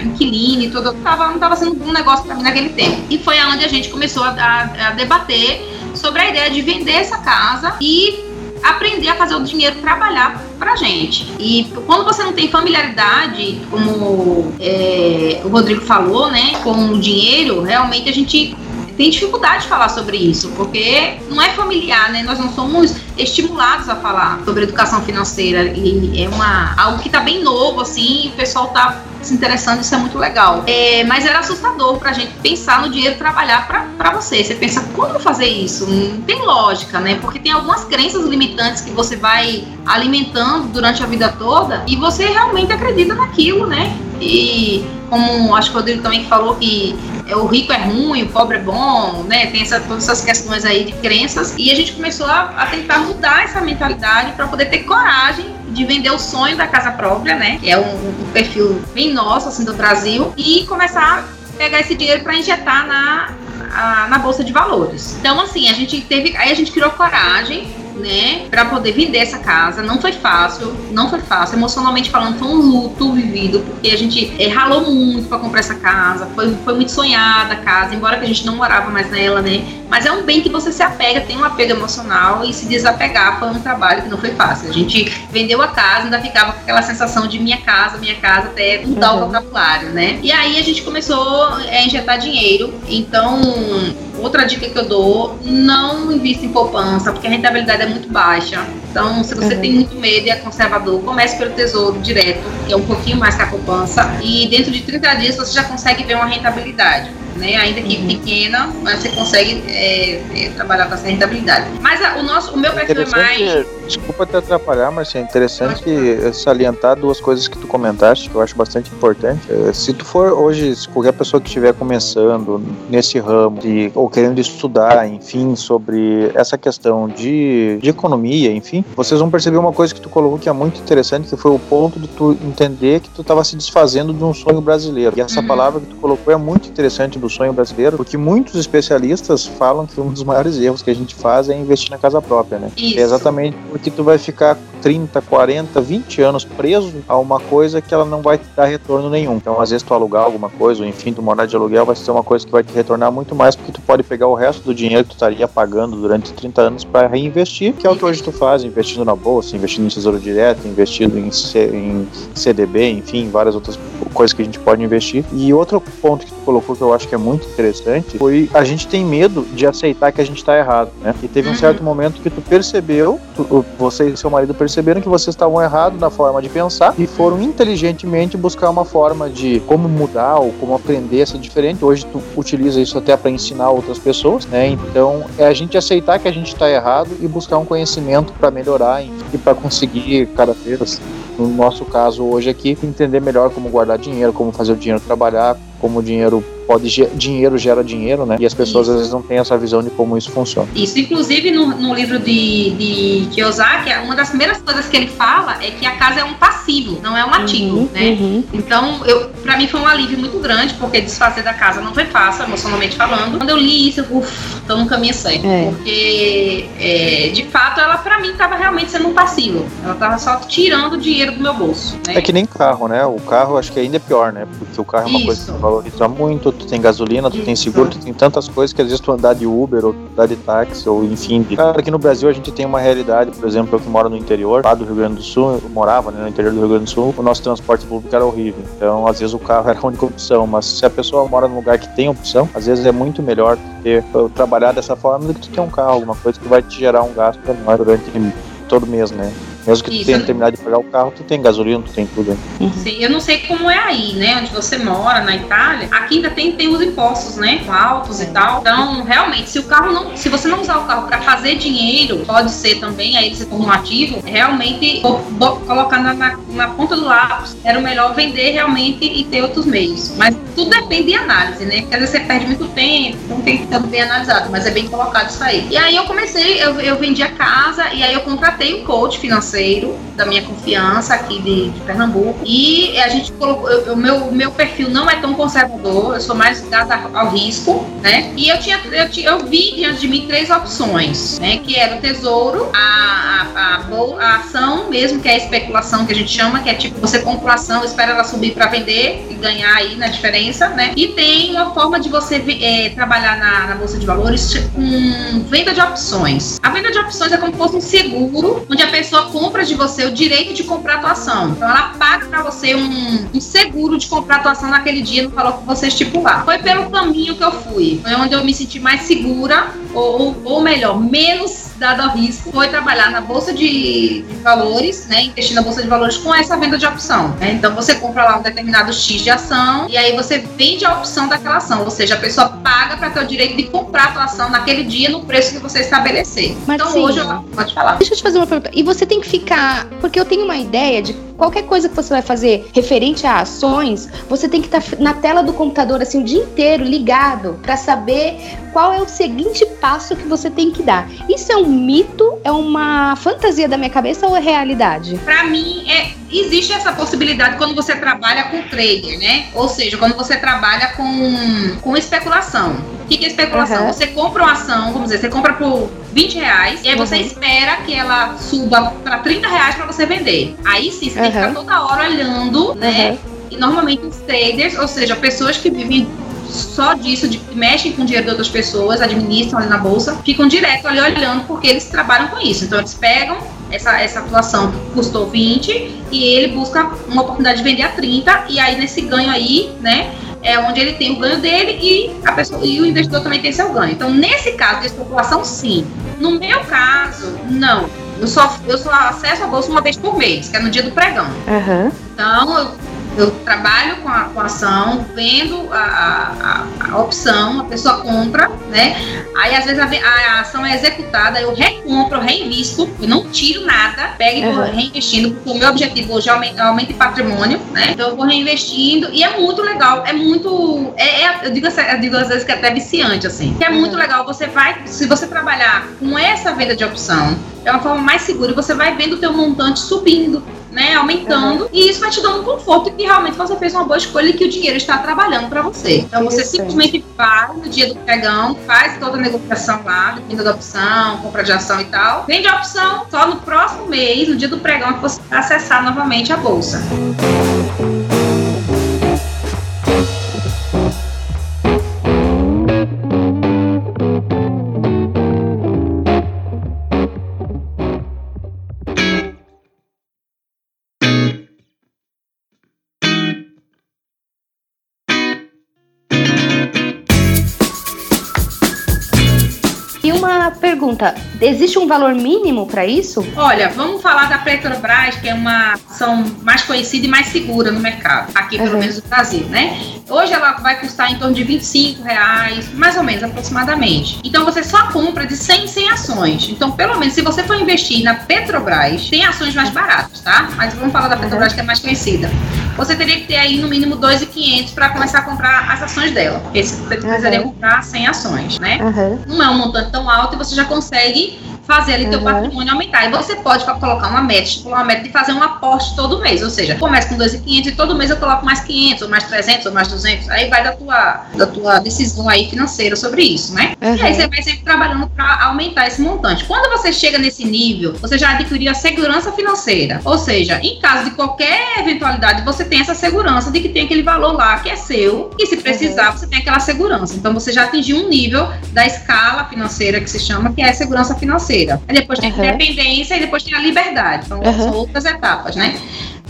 inquilino e tudo, tava, não estava sendo um negócio para mim naquele tempo. E foi onde a gente começou a, a, a debater sobre a ideia de vender essa casa e aprender a fazer o dinheiro trabalhar pra gente. E quando você não tem familiaridade, como é, o Rodrigo falou, né, com o dinheiro, realmente a gente tem dificuldade de falar sobre isso, porque não é familiar, né? Nós não somos estimulados a falar sobre educação financeira e é uma algo que está bem novo assim, e o pessoal está se interessando, isso é muito legal. É, mas era assustador pra gente pensar no dinheiro trabalhar pra você. Você pensa, como fazer isso? Não tem lógica, né? Porque tem algumas crenças limitantes que você vai alimentando durante a vida toda e você realmente acredita naquilo, né? E como acho que o Rodrigo também falou que é, o rico é ruim, o pobre é bom, né? Tem essa, todas essas questões aí de crenças. E a gente começou a, a tentar mudar essa mentalidade para poder ter coragem de vender o sonho da casa própria, né? Que é um, um perfil bem nosso, assim, do Brasil, e começar a pegar esse dinheiro para injetar na, a, na bolsa de valores. Então, assim, a gente teve, aí a gente criou coragem né, para poder vender essa casa. Não foi fácil, não foi fácil. Emocionalmente falando, foi um luto vivido, porque a gente é, ralou muito para comprar essa casa. Foi, foi muito sonhada a casa, embora que a gente não morava mais nela, né? Mas é um bem que você se apega, tem um apego emocional e se desapegar foi um trabalho que não foi fácil. A gente vendeu a casa, ainda ficava com aquela sensação de minha casa, minha casa, até mudar uhum. o vocabulário, né? E aí a gente começou a injetar dinheiro. Então, outra dica que eu dou, não invista em poupança, porque a rentabilidade é muito baixa. Então, se você uhum. tem muito medo e é conservador, comece pelo tesouro direto, que é um pouquinho mais que a poupança. E dentro de 30 dias você já consegue ver uma rentabilidade né? Ainda que uhum. pequena, mas você consegue é, é, trabalhar com essa rentabilidade. Mas a, o nosso, o meu perfil é mais. Desculpa te atrapalhar, mas é interessante salientar duas coisas que tu comentaste que eu acho bastante importante. É, se tu for hoje, se qualquer pessoa que estiver começando nesse ramo de, ou querendo estudar, enfim, sobre essa questão de, de economia, enfim, vocês vão perceber uma coisa que tu colocou que é muito interessante, que foi o ponto de tu entender que tu estava se desfazendo de um sonho brasileiro. E essa uhum. palavra que tu colocou é muito interessante do sonho brasileiro, porque muitos especialistas falam que um dos maiores erros que a gente faz é investir na casa própria, né? Isso. É exatamente porque tu vai ficar 30, 40, 20 anos preso a uma coisa que ela não vai te dar retorno nenhum. Então, às vezes, tu alugar alguma coisa, ou enfim, tu morar de aluguel, vai ser uma coisa que vai te retornar muito mais, porque tu pode pegar o resto do dinheiro que tu estaria pagando durante 30 anos para reinvestir, que é o que hoje tu faz, investindo na bolsa, investindo em tesouro direto, investindo em, C, em CDB, enfim, várias outras coisas que a gente pode investir. E outro ponto que tu colocou que eu acho que é muito interessante foi a gente tem medo de aceitar que a gente está errado, né? E teve um uhum. certo momento que tu percebeu, tu, você e seu marido perceberam que vocês estavam errados na forma de pensar e foram inteligentemente buscar uma forma de como mudar ou como aprender a ser diferente. Hoje tu utiliza isso até para ensinar outras pessoas, né? Então é a gente aceitar que a gente está errado e buscar um conhecimento para melhorar e para conseguir cada vez, no nosso caso hoje aqui, entender melhor como guardar dinheiro, como fazer o dinheiro trabalhar, como o dinheiro pode dinheiro gera dinheiro, né? E as pessoas isso. às vezes não têm essa visão de como isso funciona. Isso, inclusive no, no livro de, de Kiyosaki, uma das primeiras coisas que ele fala é que a casa é um passivo, não é um ativo, uhum, né? Uhum. Então, eu, para mim foi um alívio muito grande, porque desfazer da casa não foi fácil, emocionalmente falando. Quando eu li isso, eu, uff, tô no caminho certo. É. Porque, é, de fato, ela para mim tava realmente sendo um passivo. Ela tava só tirando dinheiro do meu bolso. Né? É que nem carro, né? O carro acho que ainda é pior, né? Porque o carro é uma isso. coisa que valoriza muito, tu tem gasolina, tu Isso. tem seguro, tu tem tantas coisas que às vezes tu andar de Uber ou andar de táxi ou enfim. Cara, aqui no Brasil a gente tem uma realidade, por exemplo, eu que moro no interior, lá do Rio Grande do Sul, eu morava né, no interior do Rio Grande do Sul, o nosso transporte público era horrível. Então, às vezes o carro era a única opção, mas se a pessoa mora num lugar que tem opção, às vezes é muito melhor ter trabalhar dessa forma do que tu ter um carro, alguma coisa que vai te gerar um gasto menor durante todo mês, né? Mesmo que tu tenha terminado de pagar o carro, tu tem gasolina, tu tem tudo. Uhum. Sim, eu não sei como é aí, né? Onde você mora, na Itália, aqui ainda tem, tem os impostos, né? Altos e tal. Então, realmente, se o carro não. Se você não usar o carro para fazer dinheiro, pode ser também, aí você torna um ativo, realmente colocar na, na, na, ponta do lápis, era o melhor vender realmente e ter outros meios. Mas tudo depende de análise, né? Porque às vezes você perde muito tempo, então tem que estar bem analisado, mas é bem colocado isso aí. E aí eu comecei, eu, eu vendi a casa e aí eu contratei um coach financeiro da minha confiança aqui de, de Pernambuco. E a gente colocou. O meu, meu perfil não é tão conservador, eu sou mais ligada ao risco, né? E eu tinha, eu, tinha, eu vi diante de mim três opções, né? Que era o tesouro, a, a, a, a ação mesmo, que é a especulação que a gente chama, que é tipo, você compra a ação, espera ela subir para vender e ganhar aí na diferença, né? E tem uma forma de você é, trabalhar na, na Bolsa de Valores com venda de opções. A venda de opções é como se fosse um seguro, onde a pessoa compra de você o direito de comprar a tua ação. Então ela paga para você um, um, seguro de comprar a tua ação naquele dia no valor que você estipular. Foi pelo caminho que eu fui. Foi onde eu me senti mais segura, ou, ou melhor, menos dado ao risco, foi trabalhar na bolsa de, de, valores, né? Investir na bolsa de valores com essa venda de opção. Né? Então você compra lá um determinado X de ação e aí você vende a opção daquela ação, ou seja, a pessoa paga para ter o direito de comprar a tua ação naquele dia no preço que você estabelecer. Marcinha, então hoje eu... pode falar. Deixa eu te fazer uma pergunta. E você tem que ficar, porque eu tenho uma ideia de qualquer coisa que você vai fazer referente a ações, você tem que estar tá na tela do computador assim o dia inteiro ligado para saber qual é o seguinte passo que você tem que dar. Isso é um mito? É uma fantasia da minha cabeça ou é realidade? Para mim, é, existe essa possibilidade quando você trabalha com trader, né? Ou seja, quando você trabalha com, com especulação. Que, que é especulação? Uhum. Você compra uma ação, vamos dizer, você compra por 20 reais, e aí você Uhum. espera que ela suba para 30 reais para você vender. Aí sim, você tem que Uhum. ficar toda hora olhando, né? Uhum. E normalmente os traders, ou seja, pessoas que vivem só disso, de, que mexem com o dinheiro de outras pessoas, administram ali na bolsa, ficam direto ali olhando porque eles trabalham com isso. Então eles pegam essa, essa atuação que custou 20 e ele busca uma oportunidade de vender a 30 e aí nesse ganho aí, né, é onde ele tem o ganho dele e a pessoa e o investidor também tem seu ganho. Então nesse caso de especulação, sim. No meu caso, não. Eu só, eu só acesso a bolsa uma vez por mês, que é no dia do pregão. Aham. Então, eu, eu trabalho com a, com a ação, vendo a, a, a opção, a pessoa compra, né? Aí, às vezes, a, ação é executada, eu recompro, eu reinvisto, eu não tiro nada, pego e vou Uhum. reinvestindo, porque o meu objetivo hoje é aumentar, aumento de patrimônio, né? Então, eu vou reinvestindo e é muito legal, é muito. É, é- eu, digo, eu digo às vezes que é até viciante, assim. Que é muito Uhum. legal, você vai, se você trabalhar com essa venda de opção, é uma forma mais segura, e você vai vendo o teu montante subindo né, aumentando, e isso vai te dando um conforto que realmente você fez uma boa escolha e que o dinheiro está trabalhando para você. Então você simplesmente vai no dia do pregão, faz toda a negociação lá, dependendo da opção, compra de ação e tal, vende a opção, só no próximo mês, no dia do pregão, que você vai acessar novamente a bolsa. E pergunta: existe um valor mínimo para isso? Olha, vamos falar da Petrobras, que é uma ação mais conhecida e mais segura no mercado, aqui pelo Uhum. menos no Brasil, né? Hoje ela vai custar em torno de 25 reais, mais ou menos, aproximadamente. Então você só compra de 100 em 100 ações. Então, pelo menos, se você for investir na Petrobras, tem ações mais baratas, tá? Mas vamos falar da Petrobras, que é mais conhecida. Você teria que ter aí no mínimo 2.500 para começar a comprar as ações dela. Porque você precisaria Uhum. comprar 100 ações, né? Aham. não é um montante tão alto e você já consegue fazer ali teu Uhum. patrimônio aumentar. E você pode colocar uma meta, estipular uma meta de fazer um aporte todo mês. Ou seja, começa com 2.500 e todo mês eu coloco mais 500, ou mais 300, ou mais 200. Aí vai da tua, da tua decisão aí financeira sobre isso, né? E aí Uhum. você vai sempre trabalhando para aumentar esse montante. Quando você chega nesse nível, você já adquiriu a segurança financeira. Ou seja, em caso de qualquer eventualidade, você tem essa segurança de que tem aquele valor lá que é seu, e se precisar, você tem aquela segurança. Então você já atingiu um nível da escala financeira que se chama, que é a segurança financeira. Aí depois tem a Uhum. independência e depois tem a liberdade. Então Uhum. são outras etapas, né?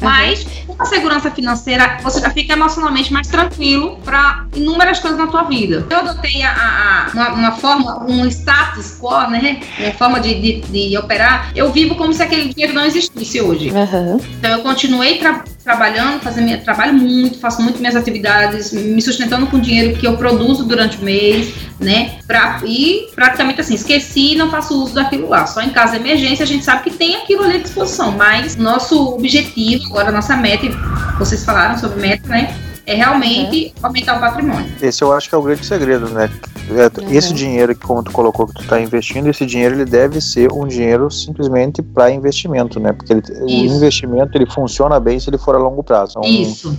Mas com a segurança financeira, você já fica emocionalmente mais tranquilo para inúmeras coisas na tua vida. Eu adotei a, a- uma, uma forma, um status quo, né? Uma forma de, de, de operar. Eu vivo como se aquele dinheiro não existisse hoje. Aham. Então eu continuei tra- trabalhando, fazendo minha, trabalho muito, faço muito minhas atividades, me sustentando com o dinheiro que eu produzo durante o mês, né? Pra, e praticamente assim, esqueci e não faço uso daquilo lá. Só em caso de emergência a gente sabe que tem aquilo ali à disposição, mas nosso objetivo, agora nossa meta, vocês falaram sobre meta, né? É realmente aumentar o patrimônio. Esse eu acho que é o grande segredo, né? É, Uhum. Esse dinheiro que, como tu colocou, que tu está investindo, esse dinheiro ele deve ser um dinheiro simplesmente para investimento, né? Porque ele- o investimento ele funciona bem se ele for a longo prazo. Então, Isso.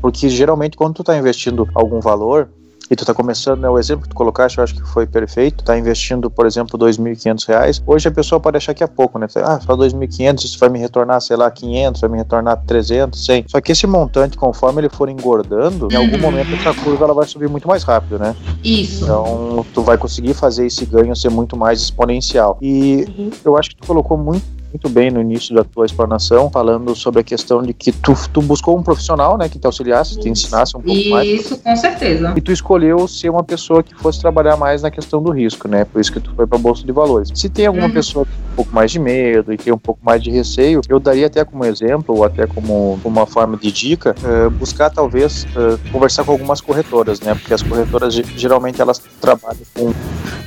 porque geralmente quando tu está investindo algum valor e tu está começando, né, o exemplo que tu colocaste, eu acho que foi perfeito, tá investindo, por exemplo, 2.500 reais, hoje a pessoa pode achar que é pouco, né? Ah, só 2.500, isso vai me retornar, sei lá, 500, vai me retornar 300, 100. Só que esse montante, conforme ele for engordando, em algum Uhum. momento essa curva ela vai subir muito mais rápido, né? Isso. Então, tu vai conseguir fazer esse ganho ser muito mais exponencial. E Uhum. eu acho que tu colocou muito muito bem no início da tua explanação, falando sobre a questão de que tu, tu buscou um profissional, né, que te auxiliasse, te ensinasse um pouco mais. Isso, com certeza. E tu escolheu ser uma pessoa que fosse trabalhar mais na questão do risco, né? Por isso que tu foi para a bolsa de valores. Se tem alguma Uhum. pessoa que tem um pouco mais de medo e tem um pouco mais de receio, eu daria até como exemplo ou até como uma forma de dica, eh, buscar talvez eh, conversar com algumas corretoras, né? Porque as corretoras ge- geralmente elas trabalham com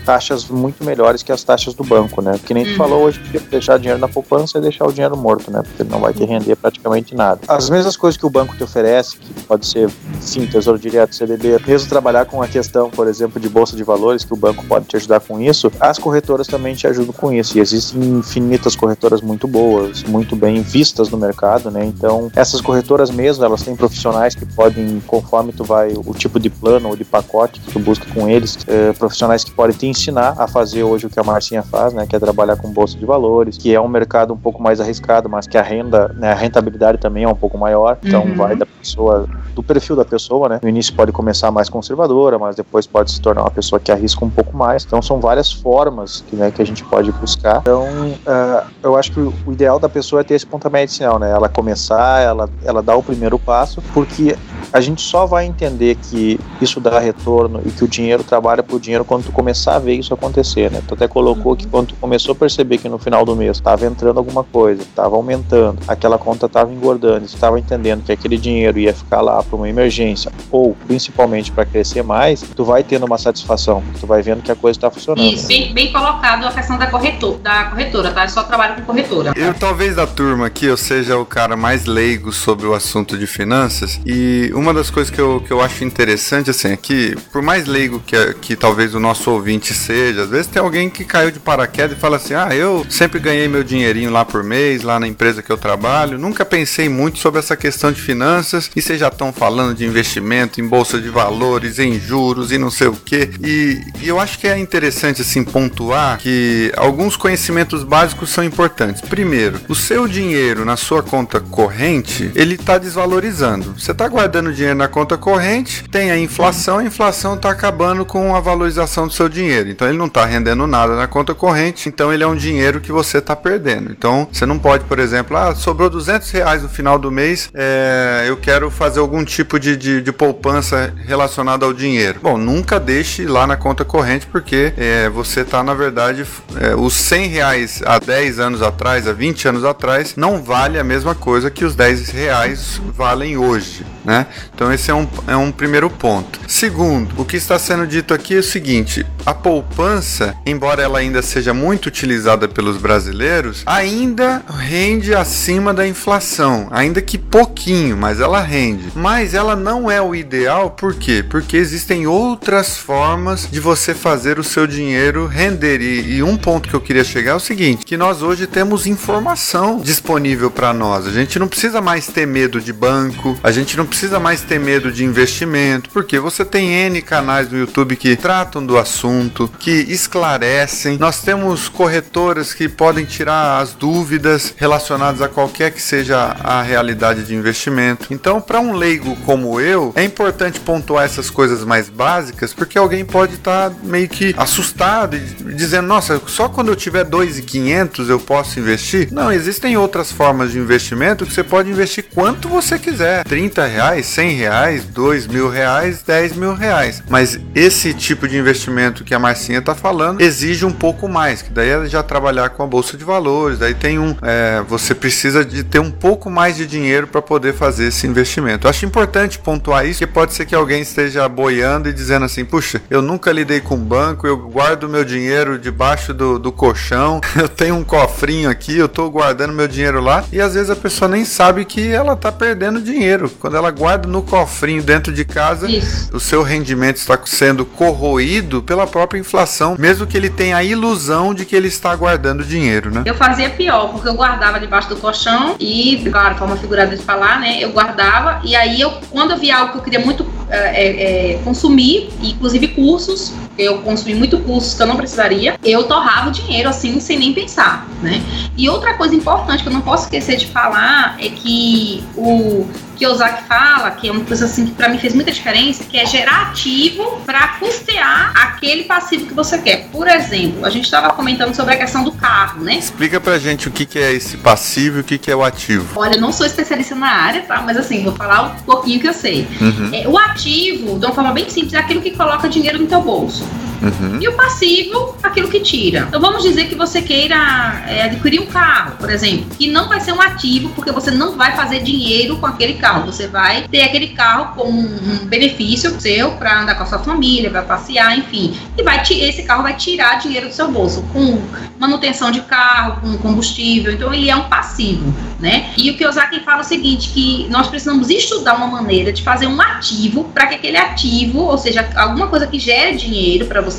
taxas muito melhores que as taxas do banco, né? Que nem tu Uhum. falou hoje, deixar dinheiro na poupança e deixar o dinheiro morto, né? Porque não vai te render praticamente nada. As mesmas coisas que o banco te oferece, que pode ser Sim, Tesouro Direto, CDB. Mesmo trabalhar com a questão, por exemplo, de bolsa de valores, que o banco pode te ajudar com isso, as corretoras também te ajudam com isso. E existem infinitas corretoras muito boas, muito bem vistas no mercado, né? Então, essas corretoras mesmo, elas têm profissionais que podem, conforme tu vai, o tipo de plano ou de pacote que tu busca com eles, é, profissionais que podem te ensinar a fazer hoje o que a Marcinha faz, né? Que é trabalhar com bolsa de valores, que é um mercado um pouco mais arriscado, mas que a renda, né, a rentabilidade também é um pouco maior. Então, uhum. vai da pessoa, do perfil da pessoa, né? No início pode começar mais conservadora, mas depois pode se tornar uma pessoa que arrisca um pouco mais. Então, são várias formas que, né, que a gente pode buscar. Então, uh, eu acho que o ideal da pessoa é ter esse pontapé inicial, né? Ela começar, ela, ela dar o primeiro passo, porque a gente só vai entender que isso dá retorno e que o dinheiro trabalha por dinheiro quando tu começar a ver isso acontecer, né? Tu até colocou que quando tu começou a perceber que no final do mês estava entrando alguma coisa, estava aumentando, aquela conta estava engordando, tu estava entendendo que aquele dinheiro ia ficar lá para uma emergência ou principalmente para crescer mais, tu vai tendo uma satisfação, tu vai vendo que a coisa está funcionando. Isso, bem, bem colocado a questão da, corretor, da corretora, tá? Eu só trabalho com corretora. Eu talvez da turma aqui eu seja o cara mais leigo sobre o assunto de finanças e uma das coisas que eu, que eu acho interessante assim é que por mais leigo que, que talvez o nosso ouvinte seja, às vezes tem alguém que caiu de paraquedas e fala assim: "Ah, eu sempre ganhei meu dinheirinho lá por mês, lá na empresa que eu trabalho, nunca pensei muito sobre essa questão de finanças e vocês já estão falando de investimento em bolsa de valores, em juros e não sei o que. E, e eu acho que é interessante assim pontuar que alguns conhecimentos básicos são importantes. Primeiro, o seu dinheiro na sua conta corrente, ele está desvalorizando. Você está guardando dinheiro na conta corrente, tem a inflação, a inflação está acabando com a valorização do seu dinheiro. Então ele não está rendendo nada na conta corrente, então ele é um dinheiro que você está perdendo. Então você não pode, por exemplo, ah, sobrou 200 reais no final do mês, é, eu quero fazer algum tipo de, de, de poupança relacionada ao dinheiro. Bom, nunca deixe lá na conta corrente porque é, você está, na verdade, é, os 100 reais há 10 anos atrás, há 20 anos atrás, não vale a mesma coisa que os 10 reais valem hoje. Né? Então esse é um, é um primeiro ponto. Segundo, o que está sendo dito aqui é o seguinte: a poupança, embora ela ainda seja muito utilizada pelos brasileiros, ainda rende acima da inflação, ainda que pouquinho, mas ela rende. Mas ela não é o ideal, por quê? Porque existem outras formas de você fazer o seu dinheiro render. E, e um ponto que eu queria chegar é o seguinte: que nós hoje temos informação disponível para nós. A gente não precisa mais ter medo de banco, a gente não precisa mais ter medo de investimento, porque você tem N canais no YouTube que tratam do assunto, que esclarecem. Nós temos corretoras que podem tirar as dúvidas relacionadas a qualquer que seja a realidade de investimento. Então, para um leigo como eu, é importante pontuar essas coisas mais básicas, porque alguém pode estar tá meio que assustado e dizendo: "Nossa, só quando eu tiver 2.500 eu posso investir?". Não, existem outras formas de investimento que você pode investir quanto você quiser, 30 reais, 100 reais, 2 mil reais, 10 mil reais. Mas esse tipo de investimento que a Marcinha está falando exige um pouco mais, que daí é já trabalhar com a bolsa de valores, daí tem um, é, você precisa de ter um pouco mais de dinheiro para poder fazer esse investimento. Eu acho importante pontuar isso, porque pode ser que alguém esteja boiando e dizendo assim, puxa, eu nunca lidei com banco, eu guardo meu dinheiro debaixo do, do colchão, eu tenho um cofrinho aqui, eu estou guardando meu dinheiro lá, e às vezes a pessoa nem sabe que ela está perdendo dinheiro. Quando ela guarda no cofrinho dentro de casa, Isso. o seu rendimento está sendo corroído pela própria inflação, mesmo que ele tenha a ilusão de que ele está guardando dinheiro, né? Eu fazia pior, porque eu guardava debaixo do colchão e, claro, forma figurada de falar, né? Eu guardava e aí eu, quando eu via algo que eu queria muito é, é, consumir, inclusive cursos, eu consumi muito cursos que eu não precisaria, eu torrava o dinheiro assim, sem nem pensar, né? E outra coisa importante que eu não posso esquecer de falar é que o Kiyosaki fala, que é uma coisa assim que para mim fez muita diferença, que é gerar ativo para custear aquele passivo que você quer. Por exemplo, a gente estava comentando sobre a questão do carro, né? Explica pra gente o que, que é esse passivo e o que, que é o ativo. Olha, eu não sou especialista na área, tá? Mas assim, vou falar um pouquinho que eu sei. Uhum. É, o ativo, de uma forma bem simples, é aquilo que coloca dinheiro no teu bolso. Uhum. E o passivo, aquilo que tira. Então vamos dizer que você queira é, adquirir um carro, por exemplo, que não vai ser um ativo, porque você não vai fazer dinheiro com aquele carro. Você vai ter aquele carro como um benefício seu para andar com a sua família, para passear, enfim. E vai esse carro vai tirar dinheiro do seu bolso com manutenção de carro, com combustível. Então ele é um passivo, né? E o que o Zaki fala o seguinte, que nós precisamos estudar uma maneira de fazer um ativo para que aquele ativo, ou seja, alguma coisa que gere dinheiro para você,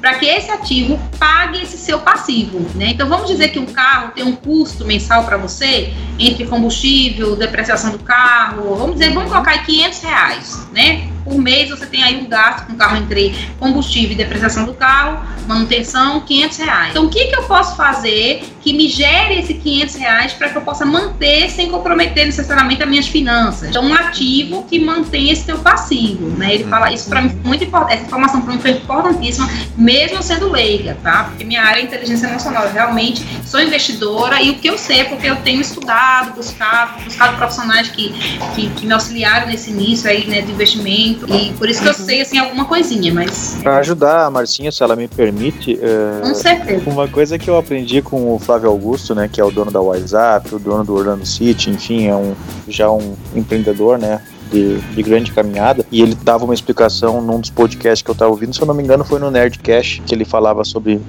para que esse ativo pague esse seu passivo, né? Então vamos dizer que um carro tem um custo mensal para você entre combustível, depreciação do carro, vamos dizer, vamos colocar aí 500 reais, né? Por mês você tem aí um gasto com carro entre combustível e depreciação do carro, manutenção, 500 reais. Então o que, que eu posso fazer que me gere esse 500 reais para que eu possa manter sem comprometer necessariamente as minhas finanças? Então um ativo que mantém esse teu passivo, né? Ele fala isso para mim muito importante, essa informação para mim foi importantíssima, mesmo sendo leiga, tá? Porque minha área é inteligência emocional, eu realmente sou investidora e o que eu sei é porque eu tenho estudado, buscado, buscado profissionais que, que, que me auxiliaram nesse início aí, né, de investimento e por isso que eu sei, assim, alguma coisinha, mas... Para ajudar a Marcinha, se ela me permite... É, com certeza. Uma coisa que eu aprendi com o Flávio Augusto, né, que é o dono da WhatsApp, o dono do Orlando City, enfim, é um, já um empreendedor, né, de, de, grande caminhada, e ele dava uma explicação num dos podcasts que eu estava ouvindo, se eu não me engano, foi no Nerdcast, que ele falava sobre uh,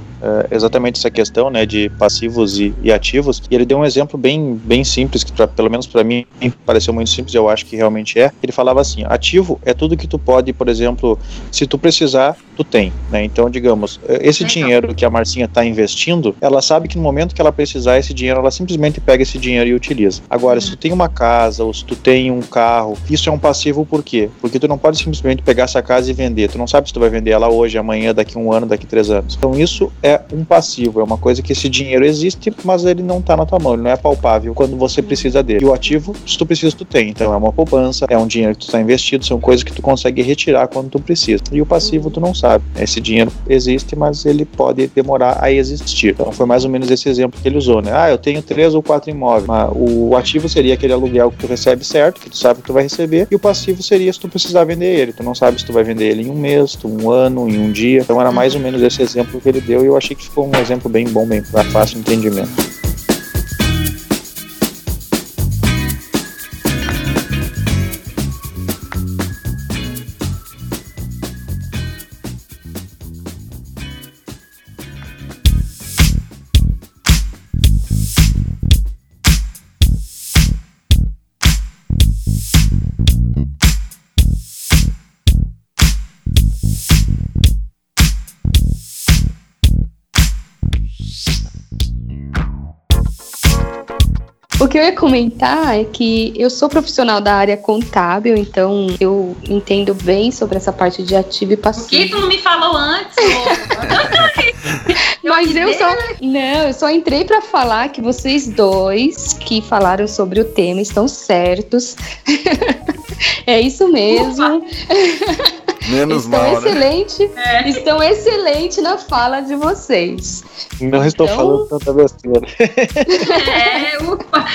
exatamente essa questão né, de passivos e, e, ativos, e ele deu um exemplo bem, bem simples, que pra, pelo menos para mim pareceu muito simples, eu acho que realmente é. Ele falava assim: ativo é tudo que tu pode, por exemplo, se tu precisar, tu tem. Né? Então, digamos, eh, esse dinheiro que a Marcinha está investindo, ela sabe que no momento que ela precisar esse dinheiro, ela simplesmente pega esse dinheiro e utiliza. Agora, se tu tem uma casa ou se tu tem um carro, isso é um passivo por quê? Porque tu não pode simplesmente pegar essa casa e vender. Tu não sabe se tu vai vender ela hoje, amanhã, daqui um ano, daqui três anos. Então isso é um passivo, é uma coisa que esse dinheiro existe, mas ele não está na tua mão, ele não é palpável quando você precisa dele. E o ativo, se tu precisa, tu tem. Então é uma poupança, é um dinheiro que tu está investido, são coisas que tu consegue retirar quando tu precisa. E o passivo tu não sabe. Esse dinheiro existe, mas ele pode demorar a existir. Então foi mais ou menos esse exemplo que ele usou, né? Ah, eu tenho três ou quatro imóveis. O ativo seria aquele aluguel que tu recebe certo, que tu sabe que tu vai receber, e o passivo seria se tu precisar vender ele. Tu não sabe se tu vai vender ele em um mês, um ano, em um dia. Então era mais ou menos esse exemplo que ele deu e eu achei que ficou um exemplo bem bom, bem para fácil entendimento. Eu ia comentar é que eu sou profissional da área contábil, então eu entendo bem sobre essa parte de ativo e passivo. Por que tu não me falou antes? Mas eu só. Não, eu só entrei para falar que vocês dois que falaram sobre o tema estão certos. é isso mesmo. Menos estão mal, né? excelente, né? Estão excelente na fala de vocês. Não estou então... falando tanta besteira. É, ufa.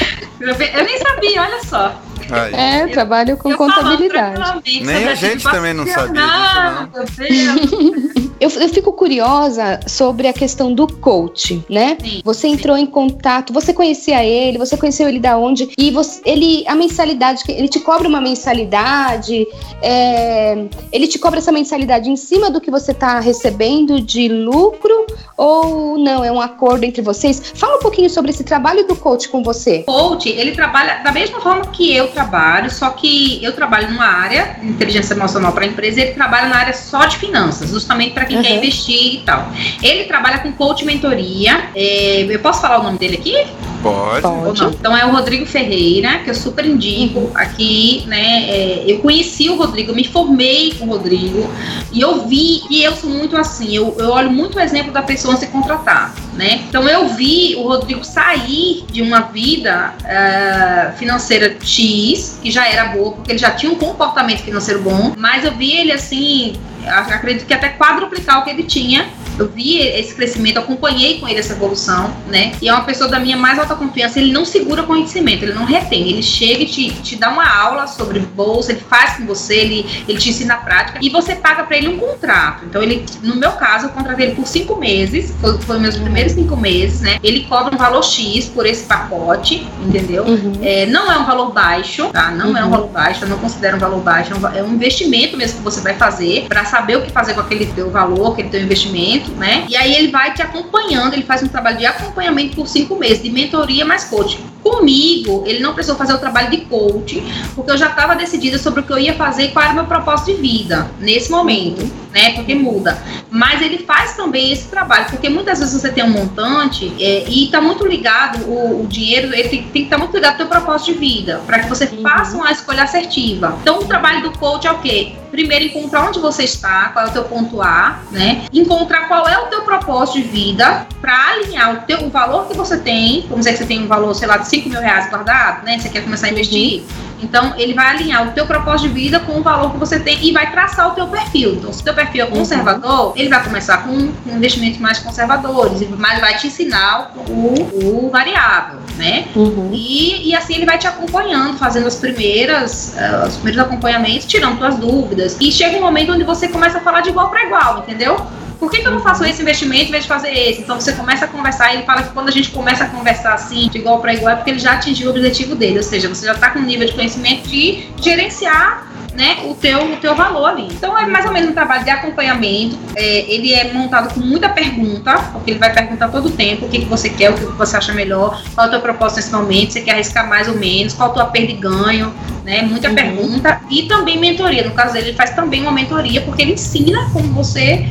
Eu nem sabia, olha só. Aí. É, eu, trabalho com contabilidade. Nem a gente também não sabia disso, não. eu, eu fico curiosa sobre a questão do coach, né? Sim, você entrou sim. em contato, você conhecia ele, você conheceu ele da onde? E você, ele, a mensalidade, ele te cobra uma mensalidade, é, ele te cobra essa mensalidade em cima do que você está recebendo de lucro ou não? É um acordo entre vocês? Fala um pouquinho sobre esse trabalho do coach com você. O coach, ele trabalha da mesma forma que eu trabalho, só que eu trabalho numa área de inteligência emocional para a empresa, ele trabalha na área só de finanças, justamente para quem uhum. quer investir e tal. Ele trabalha com coach mentoria. É, eu posso falar o nome dele aqui? Pode. Pode. Então é o Rodrigo Ferreira, que eu super indico uhum. aqui, né? É, eu conheci o Rodrigo, me formei com o Rodrigo e eu vi, e eu sou muito assim, eu, eu olho muito o exemplo da pessoa se contratar, né? Então eu vi o Rodrigo sair de uma vida uh, financeira X, que já era boa, porque ele já tinha um comportamento financeiro bom, mas eu vi ele assim, acredito que até quadruplicar o que ele tinha Eu vi esse crescimento, acompanhei com ele essa evolução, né? E é uma pessoa da minha mais alta confiança. Ele não segura conhecimento, ele não retém. Ele chega e te, te dá uma aula sobre bolsa, ele faz com você, ele, ele te ensina a prática e você paga para ele um contrato. Então, ele, no meu caso, eu contratei ele por cinco meses, foi, foi meus primeiros cinco meses, né? Ele cobra um valor X por esse pacote, entendeu? Uhum. É, não é um valor baixo, tá? Não uhum. é um valor baixo, eu não considero um valor baixo, é um, é investimento mesmo que você vai fazer para saber o que fazer com aquele teu valor, aquele teu investimento, né? E aí ele vai te acompanhando, ele faz um trabalho de acompanhamento por cinco meses, de mentoria mais coaching. Comigo, ele não precisou fazer o trabalho de coaching, porque eu já estava decidida sobre o que eu ia fazer e qual era o meu propósito de vida nesse momento, né? Porque muda. Mas ele faz também esse trabalho, porque muitas vezes você tem um montante é, e está muito ligado, o, o, dinheiro ele tem, tem que estar tá muito ligado ao teu propósito de vida, para que você uhum. faça uma escolha assertiva. Então, o trabalho do coach é o quê? Primeiro, encontrar onde você está, qual é o teu ponto A, né? Encontrar qual é o teu propósito de vida para alinhar o, teu, o valor que você tem. Vamos dizer que você tem um valor, sei lá, de 5 mil reais guardado, né? Você quer começar a investir. Então, ele vai alinhar o teu propósito de vida com o valor que você tem e vai traçar o teu perfil. Então, se o teu perfil é conservador, ele vai começar com, investimentos mais conservadores, mas vai te ensinar o, o variável, né? Uhum. E, e assim ele vai te acompanhando, fazendo as primeiras, uh, os primeiros acompanhamentos, tirando suas dúvidas. E chega um momento onde você começa a falar de igual para igual, entendeu? Por que, que eu não faço esse investimento em vez de fazer esse? Então você começa a conversar e ele fala que quando a gente começa a conversar assim, de igual para igual, é porque ele já atingiu o objetivo dele, ou seja, você já está com um nível de conhecimento de gerenciar né, o teu, o teu valor ali. Então é mais ou menos um trabalho de acompanhamento. É, ele é montado com muita pergunta, porque ele vai perguntar todo o tempo o que, que você quer, o que você acha melhor, qual é o teu propósito nesse momento, você quer arriscar mais ou menos, qual a tua perda e ganho, né? Muita uhum. pergunta. E também mentoria. No caso dele, ele faz também uma mentoria, porque ele ensina como você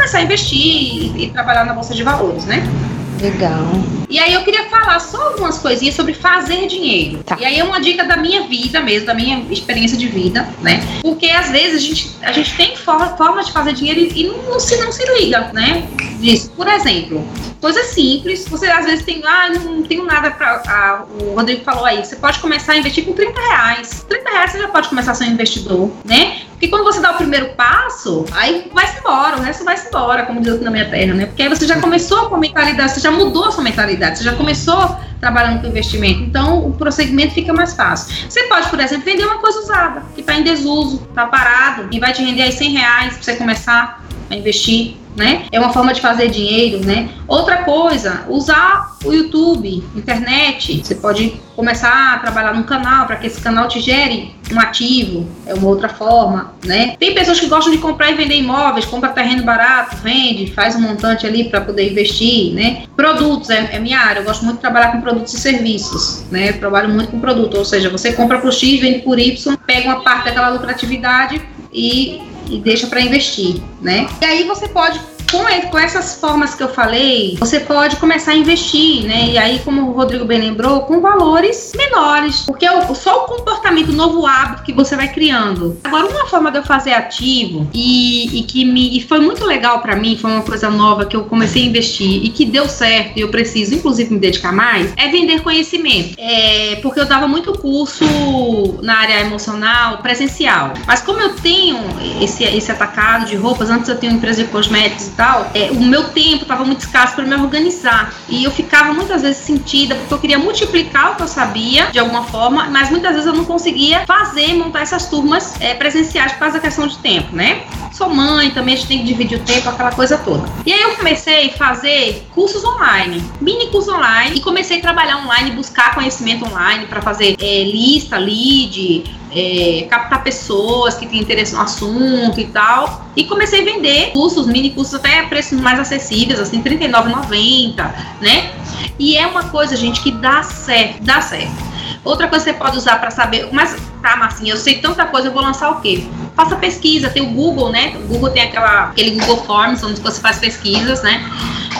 começar a investir e, e trabalhar na bolsa de valores, né? Legal. E aí eu queria falar só algumas coisinhas sobre fazer dinheiro. Tá. E aí é uma dica da minha vida mesmo, da minha experiência de vida, né? Porque às vezes a gente, a gente tem forma, forma de fazer dinheiro e, não, não, se, não se liga, né? Disso. Por exemplo, coisa simples, você às vezes tem, ah, não tenho nada para. Ah, o Rodrigo falou aí, você pode começar a investir com 30 reais. 30 reais você já pode começar a ser um investidor, né? Porque quando você dá o primeiro passo, aí vai-se embora, o resto vai-se embora, como diz aqui na minha terra, né? Porque aí você já começou com a mentalidade, você já mudou a sua mentalidade, você já começou trabalhando com investimento. Então, o procedimento fica mais fácil. Você pode, por exemplo, vender uma coisa usada, que está em desuso, está parado, e vai te render aí 100 reais para você começar a investir né? É uma forma de fazer dinheiro, né? Outra coisa, usar o YouTube, internet. Você pode começar a trabalhar num canal para que esse canal te gere um ativo, é uma outra forma, né? Tem pessoas que gostam de comprar e vender imóveis, compra terreno barato, vende, faz um montante ali para poder investir, né? Produtos é, é, minha área, eu gosto muito de trabalhar com produtos e serviços, né? Eu trabalho muito com produto, ou seja, você compra por X, vende por Y, pega uma parte daquela lucratividade e e deixa para investir, né? E aí você pode com, com, essas formas que eu falei, você pode começar a investir, né? E aí, como o Rodrigo bem lembrou, com valores menores, porque é só o comportamento, o novo hábito que você vai criando. Agora, uma forma de eu fazer ativo e, e que me e foi muito legal para mim, foi uma coisa nova que eu comecei a investir e que deu certo e eu preciso, inclusive, me dedicar mais, é vender conhecimento. É, porque eu dava muito curso na área emocional presencial. Mas como eu tenho esse, esse atacado de roupas, antes eu tenho empresa de cosméticos e tal, é, o meu tempo estava muito escasso para me organizar. E eu ficava muitas vezes sentida, porque eu queria multiplicar o que eu sabia de alguma forma, mas muitas vezes eu não conseguia fazer, montar essas turmas é, presenciais por causa da questão de tempo, né? Sou mãe, também a gente tem que dividir o tempo, aquela coisa toda. E aí eu comecei a fazer cursos online, mini cursos online, e comecei a trabalhar online, buscar conhecimento online para fazer é, lista, lead, é, captar pessoas que têm interesse no assunto e tal. E comecei a vender cursos, mini cursos até a preços mais acessíveis, assim, R$ 39,90, né? E é uma coisa, gente, que dá certo, dá certo. Outra coisa que você pode usar para saber, mas tá, Marcinha, eu sei tanta coisa, eu vou lançar o quê? Faça pesquisa, tem o Google, né? O Google tem aquela, aquele Google Forms, onde você faz pesquisas, né?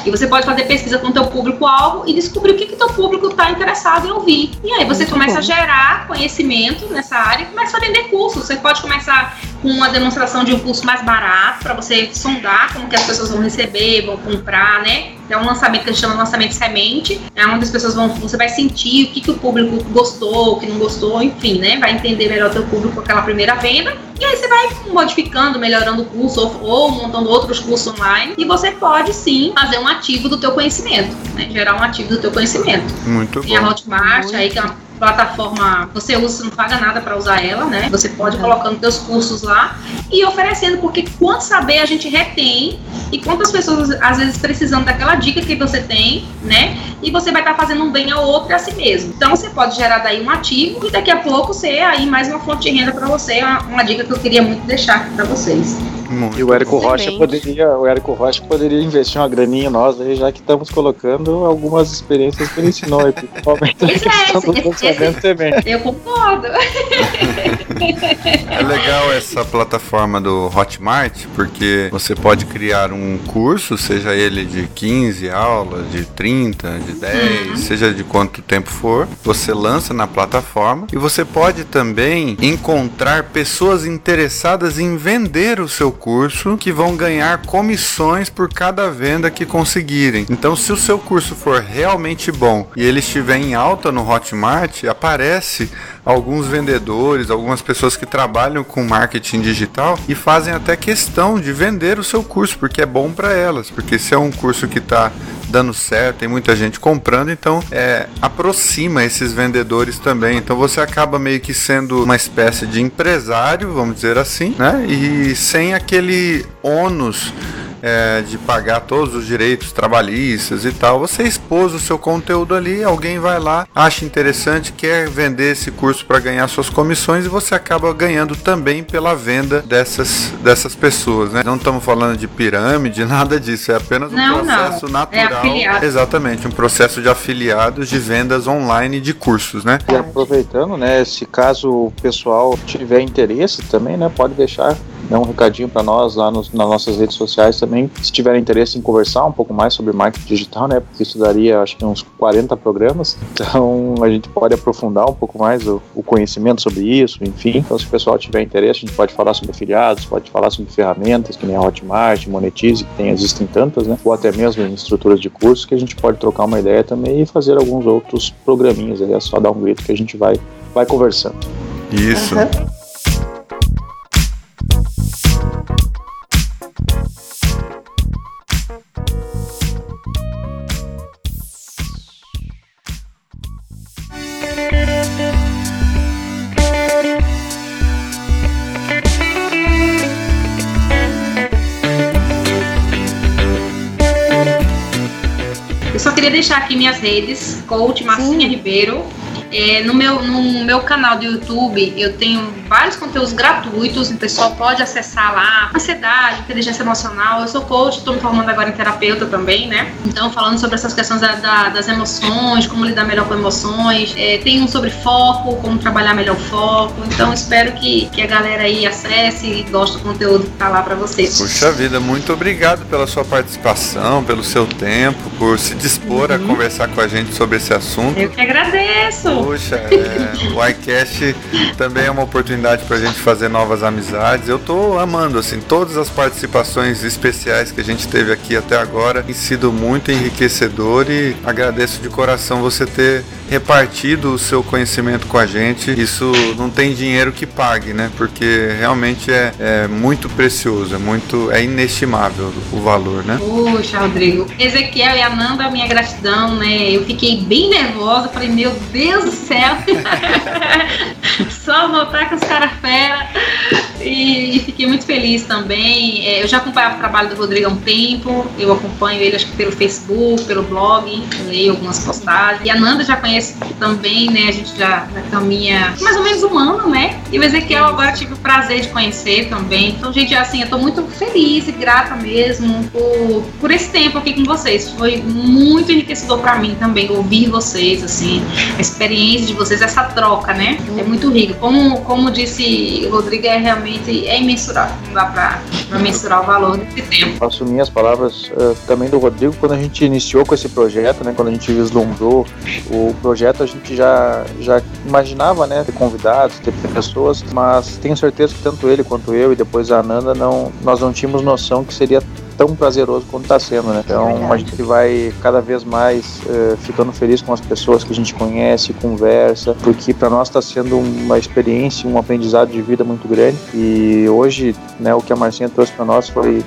E você pode fazer pesquisa com o teu público-alvo e descobrir o que, que teu público está interessado em ouvir. E aí você Muito começa bom. a gerar conhecimento nessa área e começa a vender cursos. Você pode começar com uma demonstração de um curso mais barato para você sondar como que as pessoas vão receber, vão comprar, né? É um lançamento que a gente chama de lançamento semente, é onde as pessoas vão, você vai sentir o que, que o público gostou, o que não gostou, enfim, né? Vai entender melhor o teu público com aquela primeira venda. E aí você vai modificando, melhorando o curso ou, ou montando outros cursos online. E você pode sim fazer um ativo do teu conhecimento, né? Gerar um ativo do teu conhecimento. Muito Tem bom. a Hotmart Muito. aí que é uma plataforma, você usa, você não paga nada para usar ela, né? Você pode ir colocando teus cursos lá e oferecendo, porque quanto saber a gente retém e quantas pessoas às vezes precisando daquela dica que você tem, né? E você vai estar fazendo um bem ao outro e a si mesmo. Então você pode gerar daí um ativo e daqui a pouco ser aí mais uma fonte de renda para você, uma, uma dica que eu queria muito deixar aqui para vocês. Muito E o Érico Rocha Excelente. poderia, o Érico Rocha poderia investir uma graninha em nós aí, já que estamos colocando algumas experiências que ele ensinou aí, principalmente questão do lançamento semente. Eu concordo. É legal essa plataforma do Hotmart, porque você pode criar um curso, seja ele de 15 aulas, de 30, de 10, seja de quanto tempo for, você lança na plataforma e você pode também encontrar pessoas interessadas em vender o seu curso que vão ganhar comissões por cada venda que conseguirem. Então, se o seu curso for realmente bom e ele estiver em alta no Hotmart, aparece alguns vendedores, algumas pessoas que trabalham com marketing digital e fazem até questão de vender o seu curso, porque é bom para elas, porque se é um curso que está dando certo, tem muita gente comprando, então é, aproxima esses vendedores também. Então você acaba meio que sendo uma espécie de empresário, vamos dizer assim, né? E sem aquele ônus é, de pagar todos os direitos trabalhistas e tal. Você expôs o seu conteúdo ali, alguém vai lá, acha interessante, quer vender esse curso para ganhar suas comissões e você acaba ganhando também pela venda dessas, dessas pessoas, né? Não estamos falando de pirâmide, nada disso, é apenas um Não, não. processo É natural. afiliado. Exatamente, um processo de afiliados de vendas online de cursos, né? E aproveitando, né, se caso o pessoal tiver interesse também, né, pode deixar né, um recadinho para nós lá nos- nas nossas redes sociais também, se tiverem interesse em conversar um pouco mais sobre marketing digital, né, porque isso daria acho que uns 40 programas, então a gente pode aprofundar um pouco mais o, o conhecimento sobre isso, enfim. Então se o pessoal tiver interesse, a gente pode falar sobre afiliados, pode falar sobre ferramentas, que nem a Hotmart, Monetize, que tem, existem tantas, né, ou até mesmo em estruturas de cursos, que a gente pode trocar uma ideia também e fazer alguns outros programinhas aí, é só dar um grito que a gente vai, vai conversando. Isso. Aham. Queria deixar aqui minhas redes, coach Marcinha Ribeiro. É, no, meu, no meu canal do YouTube eu tenho vários conteúdos gratuitos, o pessoal pode acessar lá. Ansiedade, inteligência emocional. Eu sou coach, estou me formando agora em terapeuta também, né? Então, falando sobre essas questões da- da- das emoções, como lidar melhor com emoções. É, tem um sobre foco, como trabalhar melhor o foco. Então, espero que, que a galera aí acesse e goste do conteúdo que tá lá para vocês. Puxa vida, muito obrigado pela sua participação, pelo seu tempo, por se dispor a conversar com a gente sobre esse assunto. Eu que agradeço. Puxa, é, o iCast também é uma oportunidade para a gente fazer novas amizades. Eu tô amando, assim, todas as participações especiais que a gente teve aqui até agora tem sido muito enriquecedor e agradeço de coração você ter repartido o seu conhecimento com a gente. Isso não tem dinheiro que pague, né? Porque realmente é, é muito precioso, é muito, é inestimável o valor, né? Puxa, Rodrigo. Ezequiel e Ananda, minha gratidão, né? Eu fiquei bem nervosa, falei, meu Deus do céu. Só voltar com os caras fera. E, e fiquei muito feliz também. É, eu já acompanhava o trabalho do Rodrigo há um tempo. Eu acompanho ele, acho que pelo Facebook, pelo blog, leio algumas postagens. E a Nanda já conhece também, né? A gente já, já caminha mais ou menos um ano, né? E o Ezequiel agora tive o prazer de conhecer também. Então, gente, assim, eu tô muito feliz e grata mesmo por, por esse tempo aqui com vocês. Foi muito enriquecedor pra mim também ouvir vocês, assim, a experiência de vocês, essa troca, né? É muito rico. Como, como disse o Rodrigo, é realmente é imensurável. Não dá pra mensurar o valor desse tempo. Assumir as palavras uh, também do Rodrigo, quando a gente iniciou com esse projeto, né, quando a gente vislumbrou o projeto, a gente já, já imaginava né, ter convidados, ter pessoas, mas tenho certeza que tanto ele quanto eu e depois a Ananda, não, nós não tínhamos noção que seria tão prazeroso quanto está sendo, né? Então a gente vai cada vez mais uh, ficando feliz com as pessoas que a gente conhece, conversa, porque para nós está sendo uma experiência, um aprendizado de vida muito grande. E hoje, né, o que a Marcinha trouxe para nós foi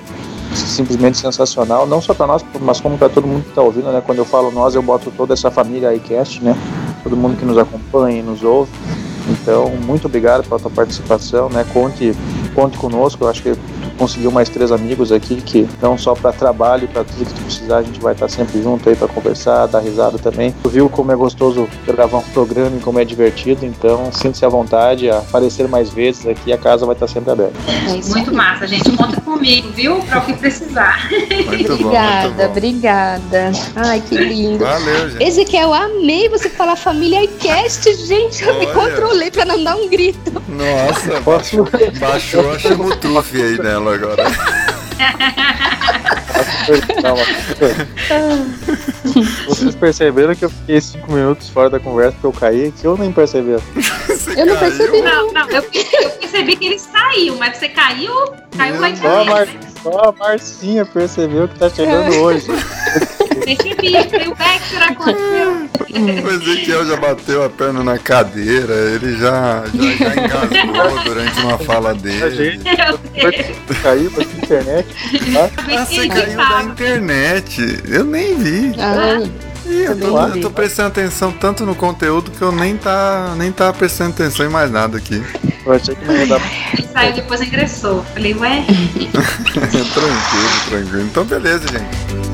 simplesmente sensacional, não só para nós, mas como para todo mundo que está ouvindo, né? Quando eu falo nós, eu boto toda essa família iCast, né? Todo mundo que nos acompanha e nos ouve. Então, muito obrigado pela tua participação, né? Conte, conte conosco. Eu acho que conseguiu mais três amigos aqui que não só para trabalho, para tudo que tu precisar, a gente vai estar sempre junto aí para conversar, dar risada também. Tu viu como é gostoso gravar um programa e como é divertido, então sinta-se à vontade a aparecer mais vezes aqui, a casa vai estar sempre aberta. É muito massa, gente. Conta comigo, viu? Para o que precisar. Muito obrigada, bom, obrigada. Ai, que lindo. Valeu, gente. Ezequiel, amei você falar família iCast, gente. Eu Olha. me controlei para não dar um grito. Nossa, baixou, baixou a chamutrufe aí agora. Vocês perceberam que eu fiquei cinco minutos fora da conversa porque eu caí aqui ou nem? Você eu não percebi. Não, não, eu, eu, percebi que ele saiu, mas você caiu, caiu lá em. Só a Marcinha percebeu que tá chegando hoje. Percebi, foi o Vector aconteceu. O Ezequiel já bateu a perna na cadeira, ele já, já, já engasgou durante uma fala dele. Caiu da internet. Tá? Ah, você caiu da internet. Eu nem vi. Ah. Eu tô, eu tô, prestando atenção tanto no conteúdo que eu nem tá, nem tá prestando atenção em mais nada aqui. Eu achei que não ia dar. Saiu depois ingressou. Falei, ué? tranquilo, tranquilo. Então beleza, gente.